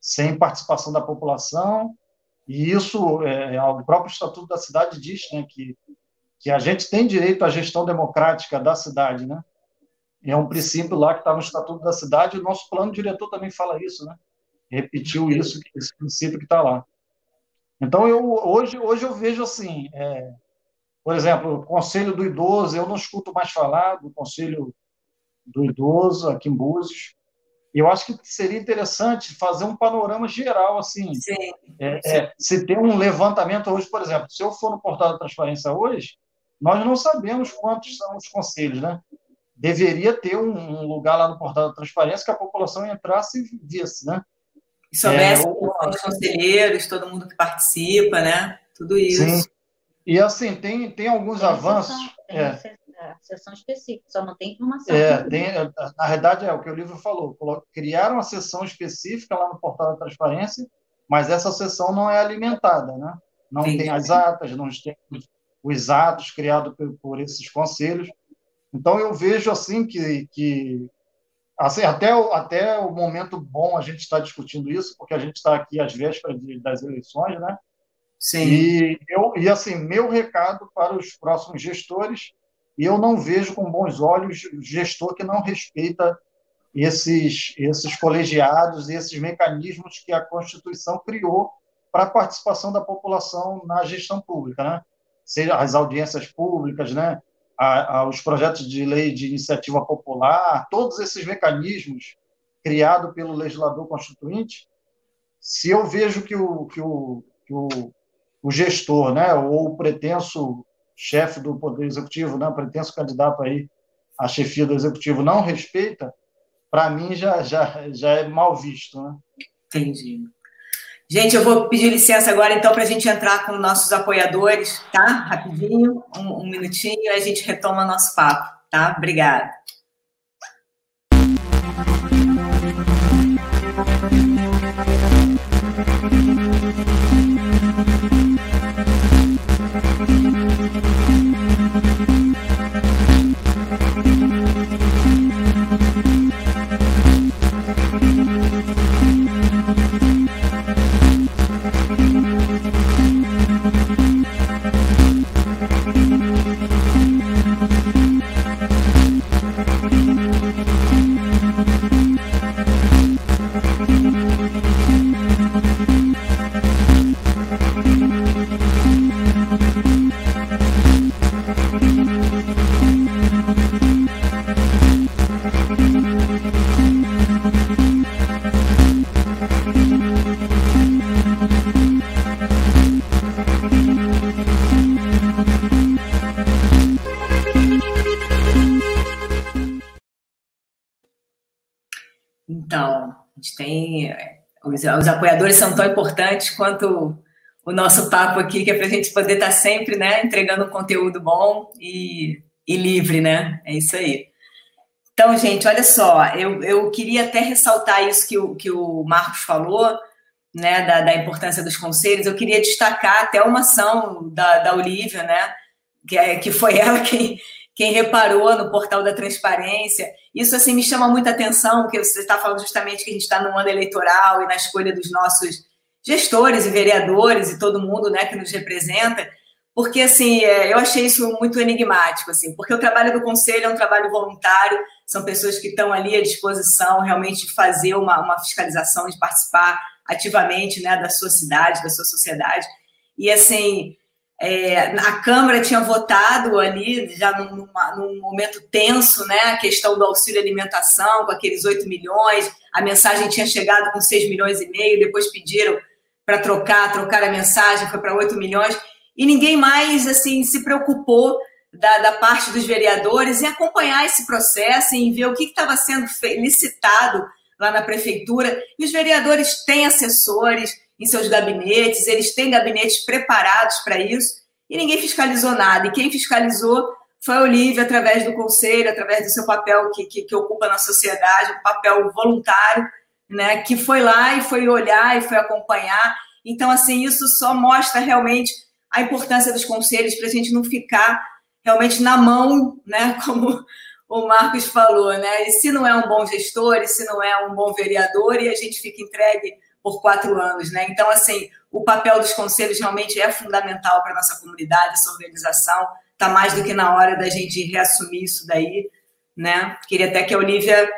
sem participação da população, e isso, é, é, o próprio Estatuto da Cidade diz né, que, que a gente tem direito à gestão democrática da cidade. Né? É um princípio lá que está no Estatuto da Cidade, e o nosso plano diretor também fala isso, né? repetiu isso, esse princípio que está lá. Então, eu, hoje, hoje eu vejo assim, é, por exemplo, o Conselho do Idoso, eu não escuto mais falar do Conselho do Idoso aqui em Búzios. Eu acho que seria interessante fazer um panorama geral, assim. Sim, é, É, se tem um levantamento hoje, por exemplo, se eu for no portal da transparência hoje, nós não sabemos quantos são os conselhos, né? Deveria ter um, lugar lá no portal da transparência que a população entrasse e visse, né? E soubesse é, os conselheiros, todo mundo que participa, né? Tudo isso. Sim. E assim, tem, tem alguns tem avanços. Sessão, tem é. a sessão específica, só não tem informação. É, tem, na verdade, é o que o livro falou. Criaram uma sessão específica lá no portal da transparência, mas essa sessão não é alimentada, né? Não Sim. tem as atas, não tem os atos criados por, por esses conselhos. Então, eu vejo assim que, que assim, até, o, até o momento bom a gente está discutindo isso, porque a gente está aqui às vésperas de, das eleições, né? Sim. E, eu, e assim, meu recado para os próximos gestores, eu não vejo com bons olhos gestor que não respeita esses, esses colegiados, esses mecanismos que a Constituição criou para a participação da população na gestão pública, né? seja as audiências públicas, né? A, a, os projetos de lei de iniciativa popular, todos esses mecanismos criados pelo legislador constituinte, se eu vejo que o, que o, que o o gestor, né, ou o pretenso chefe do Poder Executivo, né, o pretenso candidato aí à chefia do Executivo não respeita, para mim já, já, já é mal visto. Né? Entendi. Gente, eu vou pedir licença agora, então, para a gente entrar com nossos apoiadores, tá? Rapidinho, um, um minutinho, e a gente retoma nosso papo, tá? Obrigada. Os, apoiadores são tão importantes quanto o nosso papo aqui, que é para a gente poder estar tá sempre né, entregando um conteúdo bom e, e livre, né? É isso aí. Então, gente, olha só, eu, eu queria até ressaltar isso que o, que o Marcos falou, né, da, da importância dos conselhos. Eu queria destacar até uma ação da, da Olivia, né, que, é, que foi ela quem, quem reparou no portal da transparência. Isso assim me chama muita atenção, porque você está falando justamente que a gente está no ano eleitoral e na escolha dos nossos gestores e vereadores e todo mundo, né, que nos representa porque assim é, eu achei isso muito enigmático assim porque o trabalho do conselho é um trabalho voluntário são pessoas que estão ali à disposição realmente de fazer uma, uma fiscalização de participar ativamente né da sua cidade da sua sociedade e assim é, a Câmara tinha votado ali já num, num, momento tenso né a questão do auxílio alimentação com aqueles 8 milhões a mensagem tinha chegado com 6 milhões e meio depois pediram para trocar trocar a mensagem foi para 8 milhões e ninguém mais assim se preocupou da, da, parte dos vereadores em acompanhar esse processo, em ver o que estava sendo licitado lá na prefeitura. E os vereadores têm assessores em seus gabinetes, eles têm gabinetes preparados para isso, e ninguém fiscalizou nada. E quem fiscalizou foi a Olivia, através do conselho, através do seu papel que, que, que ocupa na sociedade, um papel voluntário, né, que foi lá e foi olhar e foi acompanhar. Então, assim, isso só mostra realmente a importância dos conselhos para a gente não ficar realmente na mão, né, *laughs* como o Marcos falou, né? E se não é um bom gestor, e se não é um bom vereador, e a gente fica entregue por quatro anos, né? Então, assim, o papel dos conselhos realmente é fundamental para nossa comunidade, essa organização. Está mais do que na hora da gente reassumir isso daí, né? Queria até que a Olivia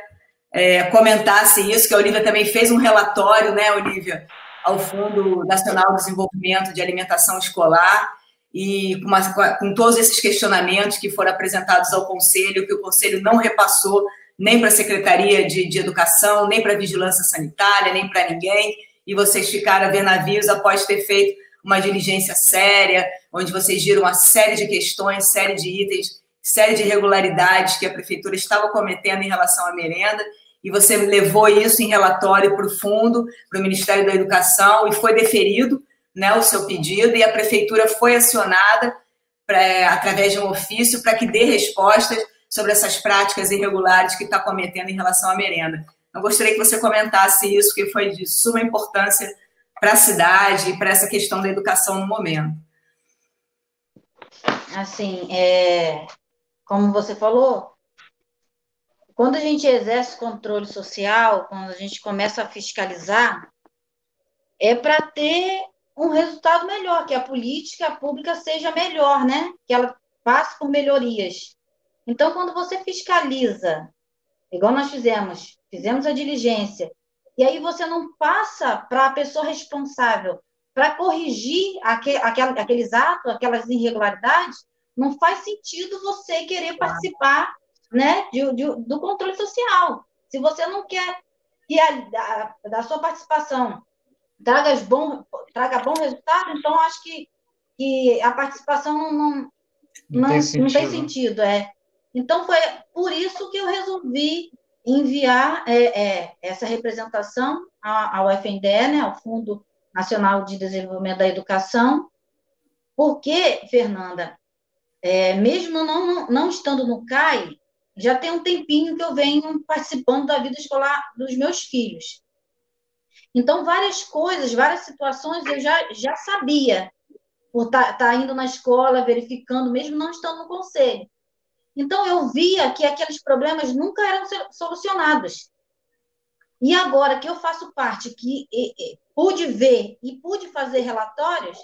é, comentasse isso, que a Olivia também fez um relatório, né, Olivia, ao Fundo Nacional de Desenvolvimento de Alimentação Escolar e com, uma, com todos esses questionamentos que foram apresentados ao Conselho, que o Conselho não repassou nem para a Secretaria de, de Educação, nem para a Vigilância Sanitária, nem para ninguém, e vocês ficaram a ver navios após ter feito uma diligência séria, onde vocês viram uma série de questões, série de itens, série de irregularidades que a Prefeitura estava cometendo em relação à merenda, e você levou isso em relatório para o fundo, para o Ministério da Educação, e foi deferido né, o seu pedido, e a prefeitura foi acionada pra, através de um ofício para que dê respostas sobre essas práticas irregulares que está cometendo em relação à merenda. Eu gostaria que você comentasse isso, que foi de suma importância para a cidade e para essa questão da educação no momento. Assim, é, como você falou, quando a gente exerce controle social, quando a gente começa a fiscalizar, é para ter um resultado melhor, que a política pública seja melhor, né? Que ela passe por melhorias. Então, quando você fiscaliza, igual nós fizemos, fizemos a diligência, e aí você não passa para a pessoa responsável para corrigir aquele, aqueles atos, aquelas irregularidades, não faz sentido você querer participar né, de, de, do controle social. Se você não quer que a, da sua participação traga bom, traga bom resultado, então acho que, que a participação não, não, não, tem, sentido. não tem sentido. É. Então foi por isso que eu resolvi enviar é, é, essa representação ao FNDE, né, ao Fundo Nacional de Desenvolvimento da Educação, porque, Fernanda, é, mesmo não, não estando no CAI, já tem um tempinho que eu venho participando da vida escolar dos meus filhos. Então, várias coisas, várias situações eu já, já sabia, por estar tá, tá indo na escola, verificando, mesmo não estando no conselho. Então, eu via que aqueles problemas nunca eram solucionados. E agora que eu faço parte, que e, e, pude ver e pude fazer relatórios,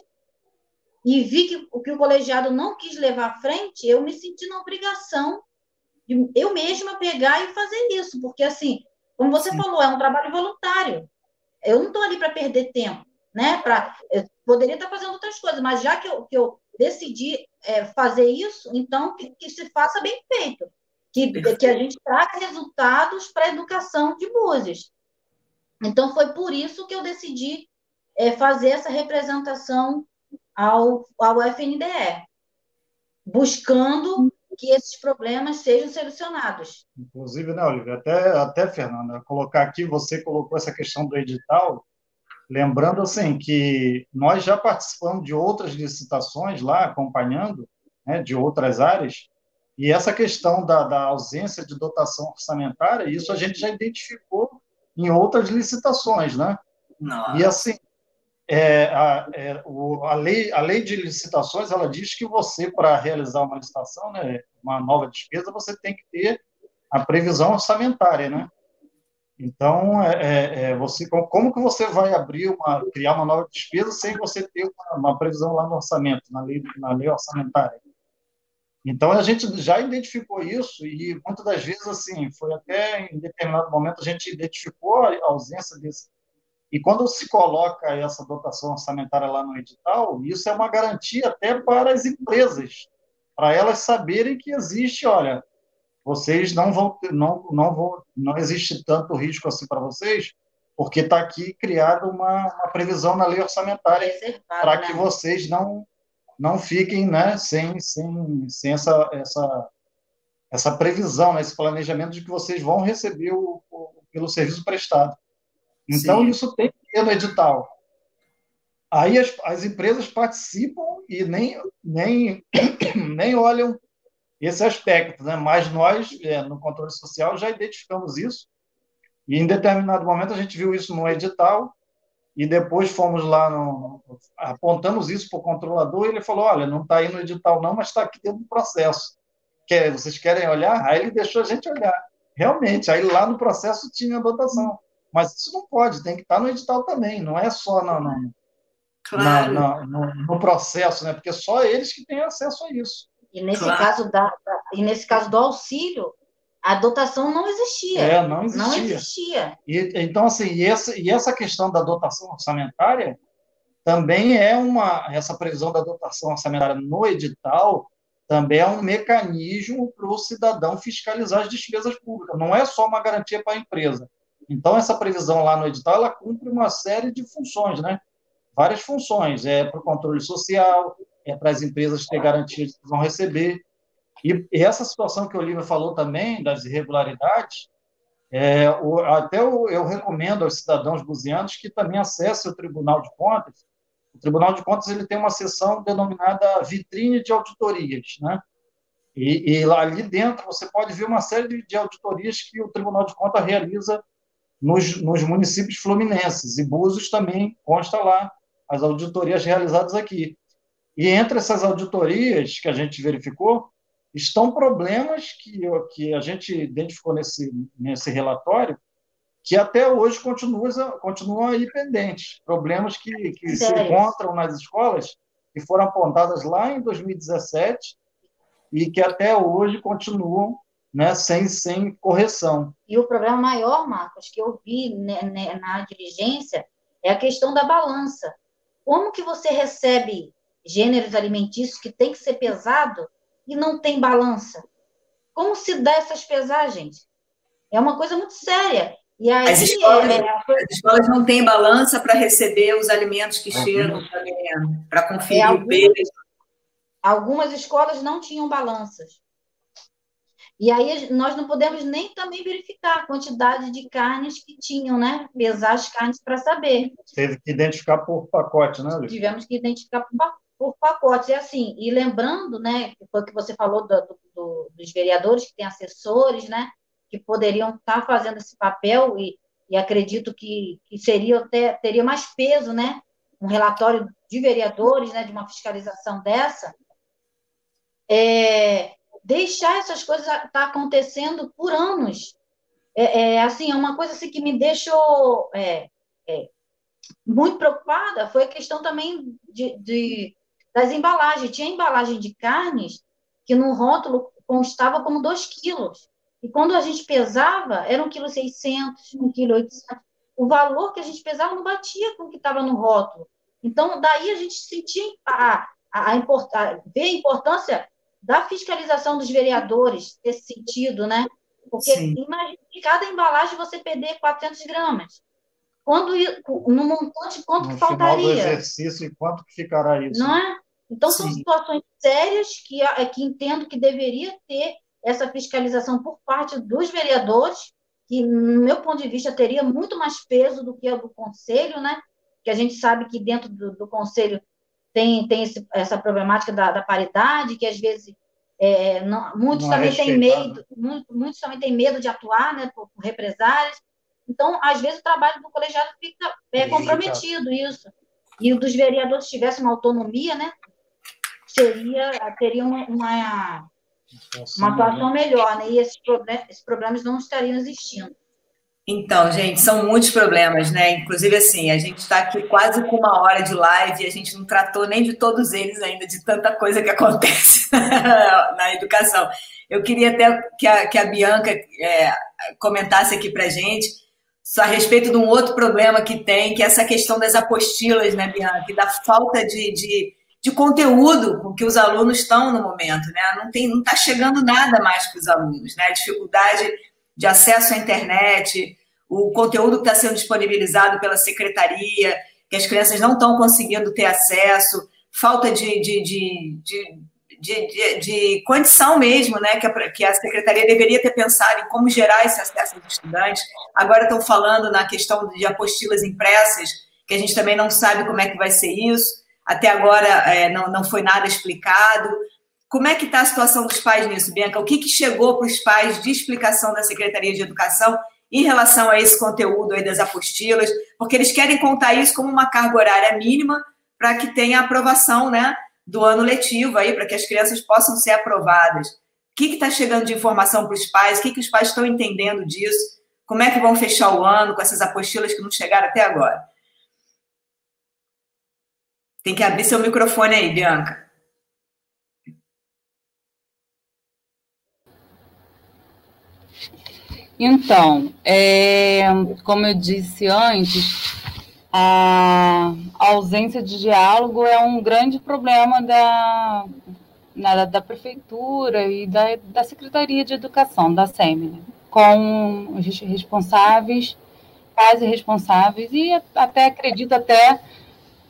e vi que o que o colegiado não quis levar à frente, eu me senti na obrigação eu mesma pegar e fazer isso, porque assim, como você Sim. falou, é um trabalho voluntário. Eu não estou ali para perder tempo, né? Pra, poderia estar fazendo outras coisas, mas já que eu, que eu decidi é, fazer isso, então que, que, se faça bem feito, que, que a gente traga resultados para a educação de Búzios. Então foi por isso que eu decidi é, fazer essa representação ao, ao FNDE, buscando que esses problemas sejam solucionados. Inclusive, né, Olivia, até, até Fernanda, colocar aqui, você colocou essa questão do edital, lembrando assim que nós já participamos de outras licitações lá, acompanhando, né, de outras áreas, E essa questão da, da ausência de dotação orçamentária, isso a gente já identificou em outras licitações, né? E assim, é, a, é, o, a, lei, a lei de licitações, ela diz que você, para realizar uma licitação, né, uma nova despesa, você tem que ter a previsão orçamentária, né? Então, é, é, é você, como que você vai abrir uma, criar uma nova despesa sem você ter uma, uma previsão lá no orçamento, na lei, na lei orçamentária? Então, a gente já identificou isso e muitas das vezes, assim, foi até em determinado momento a gente identificou a ausência desse. E quando se coloca essa dotação orçamentária lá no edital, isso é uma garantia até para as empresas, para elas saberem que existe, olha, vocês não vão, não, não vão, não existe tanto risco assim para vocês, porque está aqui criada uma, uma, previsão na lei orçamentária para que né? vocês não não fiquem né, sem, sem, sem essa, essa, essa previsão, né, esse planejamento de que vocês vão receber o, o pelo serviço prestado. Então, Sim. isso tem que ter no edital. Aí as, as empresas participam e nem, nem, *coughs* nem olham esse aspecto, né? mas nós, é, no controle social, já identificamos isso. E em determinado momento a gente viu isso no edital e depois fomos lá, no, apontamos isso para o controlador, e ele falou, olha, não está aí no edital não, mas está aqui dentro do processo. Quer, vocês querem olhar? Aí ele deixou a gente olhar. Realmente, aí lá no processo tinha a dotação. Mas isso não pode, tem que estar tá no edital também, não é só no, no, claro. na, no, no processo, né? porque só eles que têm acesso a isso. E nesse, claro. caso, da, e nesse caso do auxílio, a dotação não existia. É, não existia. Não existia. E, então, assim, e essa, e essa questão da dotação orçamentária também é uma. Essa previsão da dotação orçamentária no edital também é um mecanismo para o cidadão fiscalizar as despesas públicas. Não é só uma garantia para a empresa. Então, essa previsão lá no edital, ela cumpre uma série de funções, né? Várias funções. É para o controle social, é para as empresas ter garantia de que vão receber, e, e essa situação que o Olívio falou também, das irregularidades, é, o, até eu, eu, recomendo aos cidadãos buzianos que também acessem o Tribunal de Contas. O Tribunal de Contas ele tem uma seção denominada vitrine de auditorias, né? E, e lá ali dentro você pode ver uma série de, de auditorias que o Tribunal de Contas realiza nos, nos municípios fluminenses. E Búzios também consta lá as auditorias realizadas aqui. E entre essas auditorias que a gente verificou, estão problemas que, que a gente identificou nesse, nesse relatório que até hoje continuam, continuam aí pendentes. Problemas que, que se encontram nas escolas que foram apontadas lá em 2017 e que até hoje continuam né, sem, sem correção. E o problema maior, Marcos, que eu vi né, né, na diligência é a questão da balança. Como que você recebe gêneros alimentícios que tem que ser pesado e não tem balança? Como se dá essas pesagens? É uma coisa muito séria. E aí, as, escolas, é, as escolas não têm balança para receber os alimentos que uhum. chegam para conferir é, o peso. Algumas escolas não tinham balanças. E aí nós não podemos nem também verificar a quantidade de carnes que tinham, né? Pesar as carnes para saber. Teve que identificar por pacote, né, Luiz? Tivemos que identificar por pacote por pacotes. E assim, e lembrando, né, foi o que você falou do, do, dos vereadores que têm assessores, né, que poderiam estar fazendo esse papel e, e acredito que, que seria até, teria mais peso, né, um relatório de vereadores, né, de uma fiscalização dessa, é, deixar essas coisas tá acontecendo por anos. É, é, assim, é uma coisa assim, que me deixou é, é, muito preocupada foi a questão também de, de, das embalagens. Tinha embalagem de carnes que no rótulo constava como 2 quilos. E quando a gente pesava, era 1,6 kg, 1,8 kg. O valor que a gente pesava não batia com o que estava no rótulo. Então, daí a gente sentia a, a, a, a, ver a importância da fiscalização dos vereadores nesse sentido, né? Porque imagina que cada embalagem você perder 400 gramas. Quando, no montante, quanto no faltaria? No final do exercício, e quanto que ficará isso? Não é? Então, Sim. são situações sérias que, é, que entendo que deveria ter essa fiscalização por parte dos vereadores, que, no meu ponto de vista, teria muito mais peso do que a do Conselho, né? Que a gente sabe que dentro do, do Conselho tem, tem esse, essa problemática da, da, paridade, que às vezes É, não, muitos não é também têm medo, muitos, muitos também têm medo de atuar, né, por, por represálias. Então, às vezes, o trabalho do colegiado fica é, comprometido, isso. E o dos vereadores tivesse uma autonomia, né, seria, teria uma, uma, uma atuação melhor, né, e esses, problem esses problemas não estariam existindo. Então, gente, são muitos problemas, né? Inclusive, assim, a gente está aqui quase com uma hora de live e a gente não tratou nem de todos eles ainda, de tanta coisa que *laughs* acontece *laughs* na educação. Eu queria até que a, que a Bianca é, comentasse aqui para gente a respeito de um outro problema que tem, que é essa questão das apostilas, né, Bianca? Da falta de, de, de conteúdo com que os alunos estão no momento, né? Não tem, não está chegando nada mais para os alunos, né? A dificuldade de acesso à internet, o conteúdo que está sendo disponibilizado pela secretaria, que as crianças não estão conseguindo ter acesso, falta de, de, de, de, de condição mesmo, né? Que a, que a secretaria deveria ter pensado em como gerar esse acesso aos estudantes. Agora estão falando na questão de apostilas impressas, que a gente também não sabe como é que vai ser isso. Até agora é, não, não foi nada explicado. Como é que está a situação dos pais nisso, Bianca? O que, que chegou para os pais de explicação da Secretaria de Educação em relação a esse conteúdo aí das apostilas, porque eles querem contar isso como uma carga horária mínima para que tenha aprovação né, do ano letivo aí, para que as crianças possam ser aprovadas. O que está chegando de informação para os pais? O que, que os pais estão entendendo disso? Como é que vão fechar o ano com essas apostilas que não chegaram até agora? Tem que abrir seu microfone aí, Bianca. Então, é, como eu disse antes, a ausência de diálogo é um grande problema da, na, da prefeitura e da, da Secretaria de Educação, da SEMI, né? com os responsáveis, pais e responsáveis, e até acredito até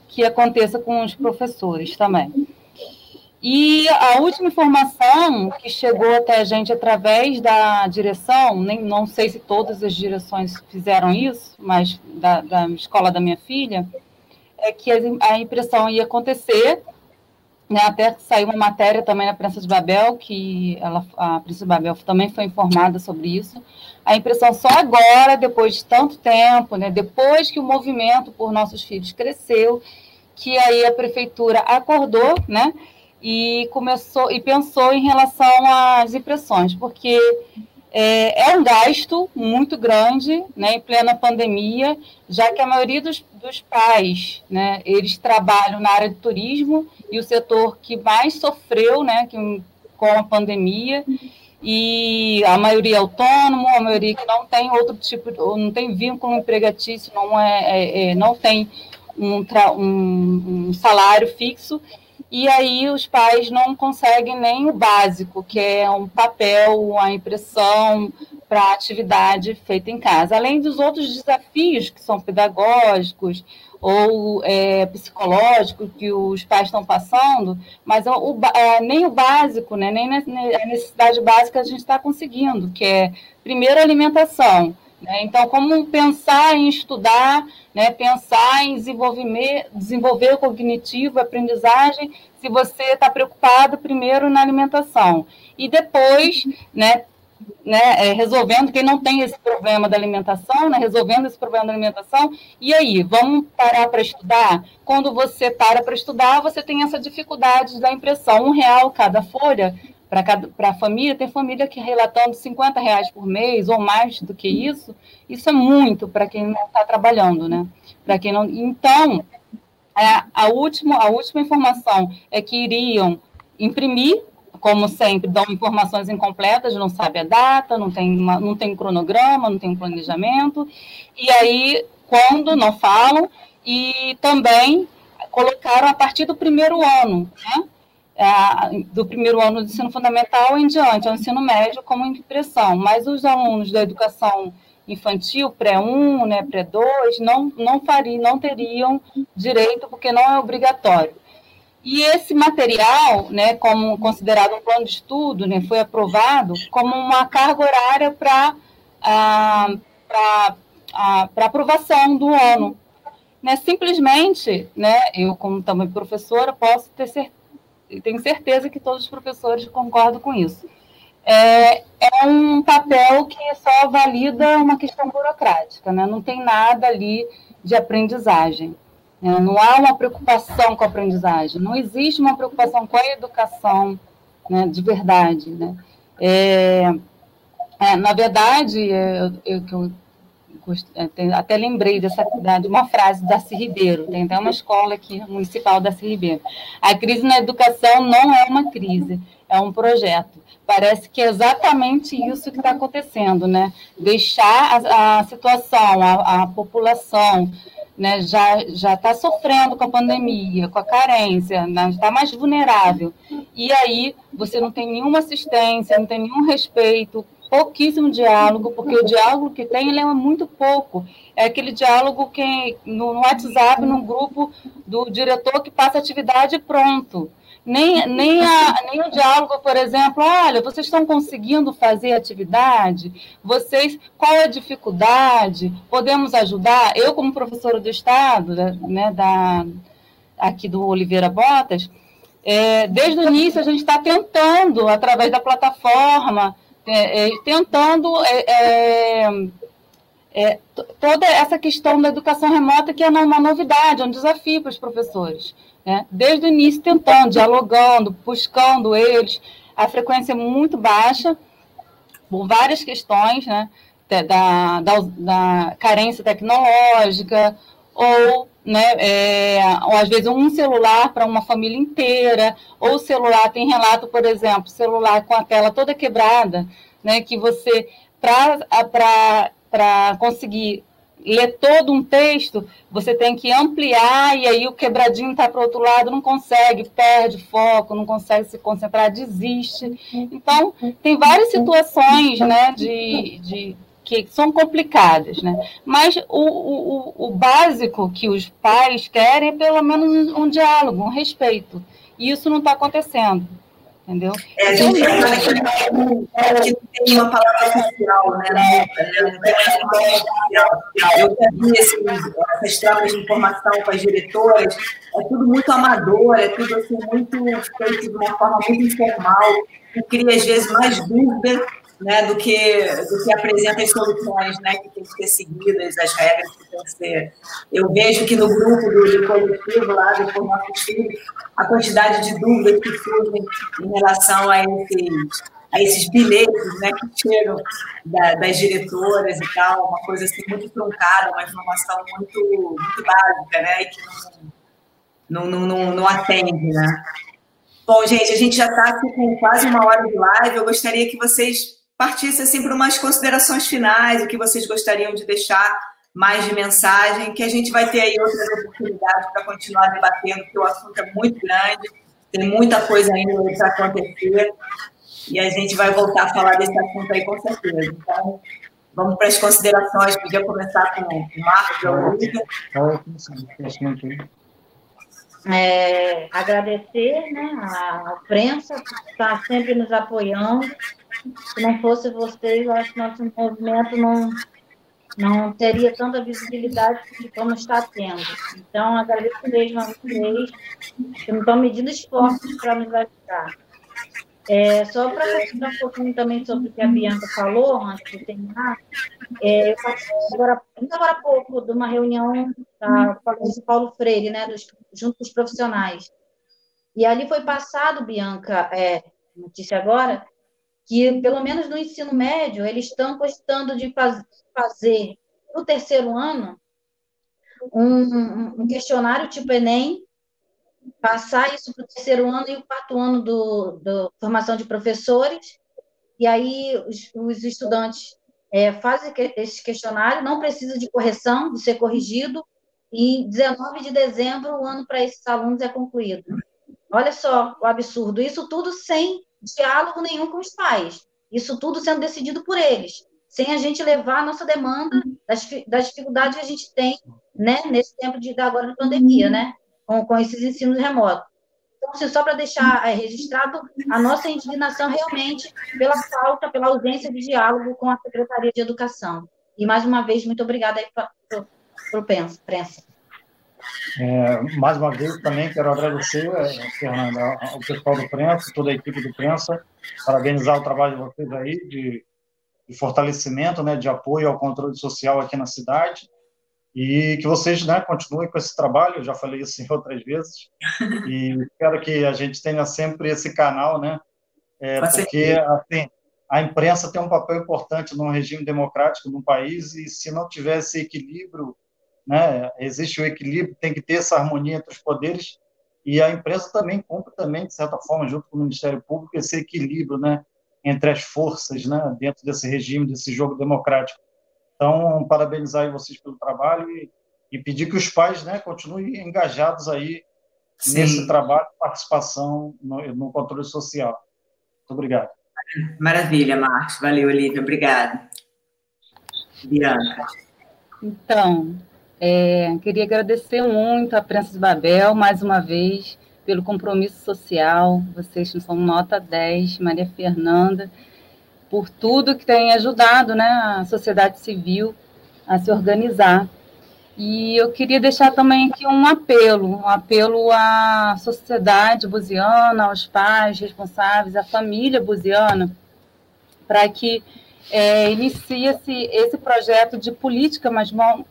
que aconteça com os professores também. E a última informação que chegou até a gente através da direção, nem, não sei se todas as direções fizeram isso, mas da, da escola da minha filha, é que a impressão ia acontecer, né, até saiu uma matéria também na Princesa de Babel, que ela, a Princesa de Babel também foi informada sobre isso, a impressão só agora, depois de tanto tempo, né, depois que o movimento por nossos filhos cresceu, que aí a prefeitura acordou, né, e começou e pensou em relação às impressões, porque é, é, um gasto muito grande, né, em plena pandemia, já que a maioria dos, dos pais, né, eles trabalham na área de turismo e o setor que mais sofreu, né, que, com a pandemia, e a maioria é autônomo, a maioria que não tem outro tipo, não tem vínculo empregatício, não é, é, é não tem um, um, um salário fixo, e aí os pais não conseguem nem o básico, que é um papel, a impressão para a atividade feita em casa, além dos outros desafios que são pedagógicos ou é, psicológicos que os pais estão passando, mas o, o, é, nem o básico, né, nem a necessidade básica a gente está conseguindo, que é primeiro alimentação, né? Então, como pensar em estudar, né? pensar em desenvolver, desenvolver o cognitivo, aprendizagem, se você está preocupado primeiro na alimentação. E depois, né, né, é, resolvendo, quem não tem esse problema da alimentação, né, resolvendo esse problema da alimentação, e aí, vamos parar para estudar? Quando você para para estudar, você tem essa dificuldade da impressão, um real cada folha, para a família, tem família que relatando 50 reais por mês ou mais do que isso, isso é muito para quem não está trabalhando, né? Para quem não. Então, a, a, última, a última informação é que iriam imprimir, como sempre, dão informações incompletas, não sabe a data, não tem, uma, não tem cronograma, não tem planejamento, e aí, quando não falam, e também colocaram a partir do primeiro ano, né? é, do primeiro ano do ensino fundamental em diante, ao ensino médio, como impressão. Mas os alunos da educação infantil, pré-1, né, pré-2, não, não, não teriam direito, porque não é obrigatório. E esse material, né, como considerado um plano de estudo, né, foi aprovado como uma carga horária para ah, para aprovação do ano. Né, simplesmente, né, eu como também professora, posso ter certeza tenho certeza que todos os professores concordam com isso. É, é um papel que só valida uma questão burocrática, né? não tem nada ali de aprendizagem. Né? Não há uma preocupação com a aprendizagem, não existe uma preocupação com a educação né, de verdade. Né? É, é, na verdade, eu, eu, eu é, até lembrei dessa de uma frase da Darcy Ribeiro, tem até uma escola aqui municipal da Ribeiro. A crise na educação não é uma crise, é um projeto. Parece que é exatamente isso que está acontecendo, né? Deixar a, a situação, a, a população né, já já está sofrendo com a pandemia, com a carência, né, está mais vulnerável. E aí você não tem nenhuma assistência, não tem nenhum respeito pouquíssimo diálogo, porque o diálogo que tem ele é muito pouco. É aquele diálogo que no, WhatsApp, no grupo do diretor que passa atividade pronto. Nem, nem, a, nem o diálogo, por exemplo, olha, vocês estão conseguindo fazer atividade? Vocês, qual é a dificuldade? Podemos ajudar? Eu, como professora do Estado, né, da, aqui do Oliveira Botas, é, desde o início a gente está tentando, através da plataforma, é, é, tentando é, é, é toda essa questão da educação remota, que é uma novidade, é um desafio para os professores. Né? Desde o início, tentando, dialogando, buscando eles, a frequência é muito baixa, por várias questões, né? da, da, da carência tecnológica, ou, né, é, ou às vezes um celular para uma família inteira, ou celular, tem relato, por exemplo, celular com a tela toda quebrada, né, que você, para conseguir ler todo um texto, você tem que ampliar e aí o quebradinho está para o outro lado, não consegue, perde foco, não consegue se concentrar, desiste. Então, tem várias situações né, de, de que são complicadas, né? Mas o, o, o básico que os pais querem é pelo menos um diálogo, um respeito. E isso não está acontecendo. Entendeu? É, a gente então, que tem uma palavra oficial, né? né? Eu vi essas trocas de informação com as diretoras, é tudo muito amador, é tudo assim, muito feito de uma forma muito informal, que cria às vezes mais dúvida né, do, que, do que apresenta as soluções né, que tem que ser seguidas, as regras que tem que ser. Eu vejo que no grupo do, do coletivo lá do Por Nossos Filhos, a quantidade de dúvidas que surgem em relação a esses, a esses bilhetes né, que chegam da, das diretoras e tal, uma coisa assim muito truncada, uma informação muito, muito básica, né, e que não, não, não, não atende, né. Bom, gente, a gente já está com quase uma hora de live. Eu gostaria que vocês partisse assim para umas considerações finais, o que vocês gostariam de deixar mais de mensagem, que a gente vai ter aí outras oportunidades para continuar debatendo, porque o assunto é muito grande, tem muita coisa ainda para acontecer, e a gente vai voltar a falar desse assunto aí com certeza. Então, vamos para as considerações, podia começar com o Marcos é, agradecer né, a imprensa que está sempre nos apoiando, se não fosse vocês, eu acho que nosso movimento não, não teria tanta visibilidade como está tendo. Então, agradeço mesmo a vocês que estão medindo esforços para nos ajudar. É, só para comentar um pouquinho também sobre o que a Bianca falou, antes de terminar, é, eu participei agora, agora há pouco de uma reunião da Colégio Paulo Freire, né, dos, junto com os profissionais. E ali foi passado, Bianca, é, notícia agora, que, pelo menos no ensino médio, eles estão gostando de faz, fazer, no terceiro ano, um, um, questionário tipo Enem, passar isso para o terceiro ano e o quarto ano do, do formação de professores, e aí os, os estudantes é, fazem esse questionário, não precisa de correção, de ser corrigido, e 19 de dezembro o ano para esses alunos é concluído. Olha só o absurdo, isso tudo sem diálogo nenhum com os pais. Isso tudo sendo decidido por eles, sem a gente levar a nossa demanda das, das dificuldades que a gente tem, né, nesse tempo de agora de pandemia, né, com, com esses ensinos remotos. Então, assim, só para deixar é, registrado a nossa indignação realmente pela falta, pela ausência de diálogo com a Secretaria de Educação. E, mais uma vez, muito obrigada aí para o prensa. É, mais uma vez, também quero agradecer, é, Fernanda, ao pessoal do Prensa, toda a equipe do Prensa, parabenizar o trabalho de vocês aí, de, de fortalecimento, né, de apoio ao controle social aqui na cidade, e que vocês né, continuem com esse trabalho, eu já falei isso *laughs* outras vezes, e espero que a gente tenha sempre esse canal, né, é, porque assim, a imprensa tem um papel importante num regime democrático no país, e se não tiver esse equilíbrio né? Existe o equilíbrio, tem que ter essa harmonia entre os poderes e a imprensa também cumpre também de certa forma junto com o Ministério Público esse equilíbrio, né, entre as forças, né, dentro desse regime, desse jogo democrático. Então, parabenizar vocês pelo trabalho e, e pedir que os pais, né, continuem engajados aí Sim. nesse trabalho participação no, no controle social. Muito obrigado. Maravilha, Marcos. Valeu, Olivia. Obrigada. Bianca. Então, é, queria agradecer muito à Prensa de Babel, mais uma vez, pelo compromisso social. Vocês são nota 10, Maria Fernanda, por tudo que tem ajudado né, a sociedade civil a se organizar. E eu queria deixar também aqui um apelo, um apelo à sociedade buziana, aos pais responsáveis, à família buziana, para que é, inicia-se esse projeto de política, mas um,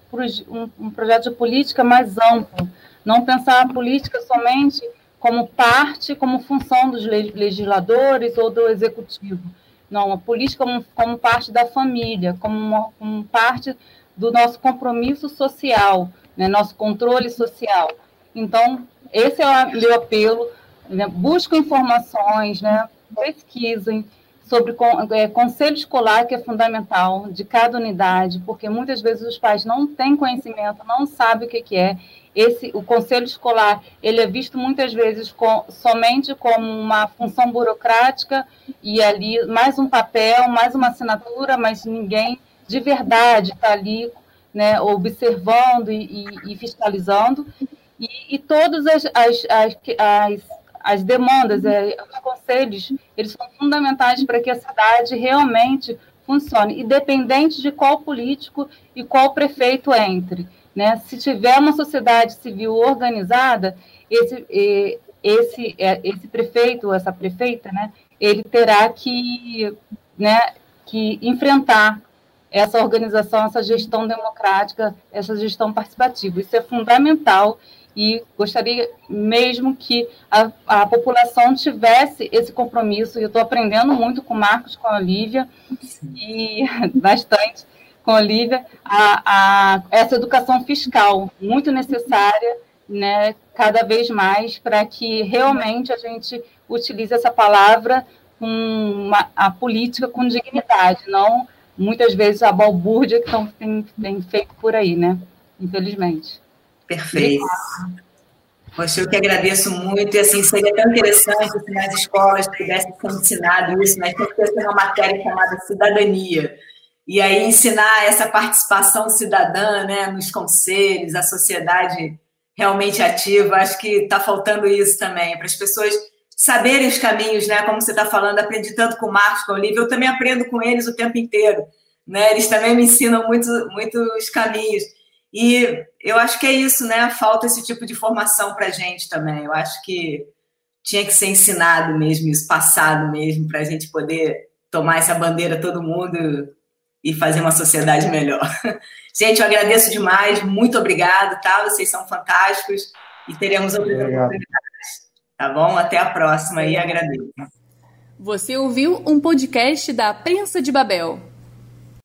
um, projeto de política mais amplo, não pensar a política somente como parte, como função dos legisladores ou do executivo. Não, a política como, como parte da família, como, uma, como parte do nosso compromisso social, né, nosso controle social. Então, esse é o meu apelo. Né, busquem informações, né, pesquisem, sobre é, conselho escolar, que é fundamental, de cada unidade, porque muitas vezes os pais não têm conhecimento, não sabem o que, que é. Esse, o conselho escolar ele é visto muitas vezes com, somente como uma função burocrática e ali mais um papel, mais uma assinatura, mas ninguém de verdade está ali né, observando e, e, e fiscalizando. E, e todas as, as, as, as as demandas, é, os conselhos, eles são fundamentais para que a cidade realmente funcione, independente de qual político e qual prefeito entre. Né? Se tiver uma sociedade civil organizada, esse, esse, é, esse prefeito, essa prefeita, né, ele terá que, né, que enfrentar essa organização, essa gestão democrática, essa gestão participativa. Isso é fundamental e gostaria mesmo que a, a população tivesse esse compromisso. Eu estou aprendendo muito com o Marcos, com a Olivia, e *laughs* bastante com a Olivia, a, a, essa educação fiscal, muito necessária, né, cada vez mais, para que realmente a gente utilize essa palavra com uma, a política com dignidade, não muitas vezes a balbúrdia que tem, tem feito por aí, né? Infelizmente. Perfeito. Poxa, eu que agradeço muito, e assim, seria tão interessante se nas escolas tivesse sido ensinado isso, mas tem que ter uma matéria chamada cidadania, e aí ensinar essa participação cidadã, né, nos conselhos, a sociedade realmente ativa, acho que está faltando isso também, para as pessoas saberem os caminhos, né, como você está falando, aprendi tanto com o Marcos, com o Olivia, eu também aprendo com eles o tempo inteiro, né, eles também me ensinam muito, muitos caminhos, e eu acho que é isso, né? Falta esse tipo de formação para a gente também. Eu acho que tinha que ser ensinado mesmo, isso passado mesmo, para a gente poder tomar essa bandeira todo mundo e fazer uma sociedade melhor. *laughs* Gente, eu agradeço demais, muito obrigado, tá? Vocês são fantásticos e teremos outras oportunidades. Tá bom? Até a próxima e agradeço. Você ouviu um podcast da Prensa de Babel.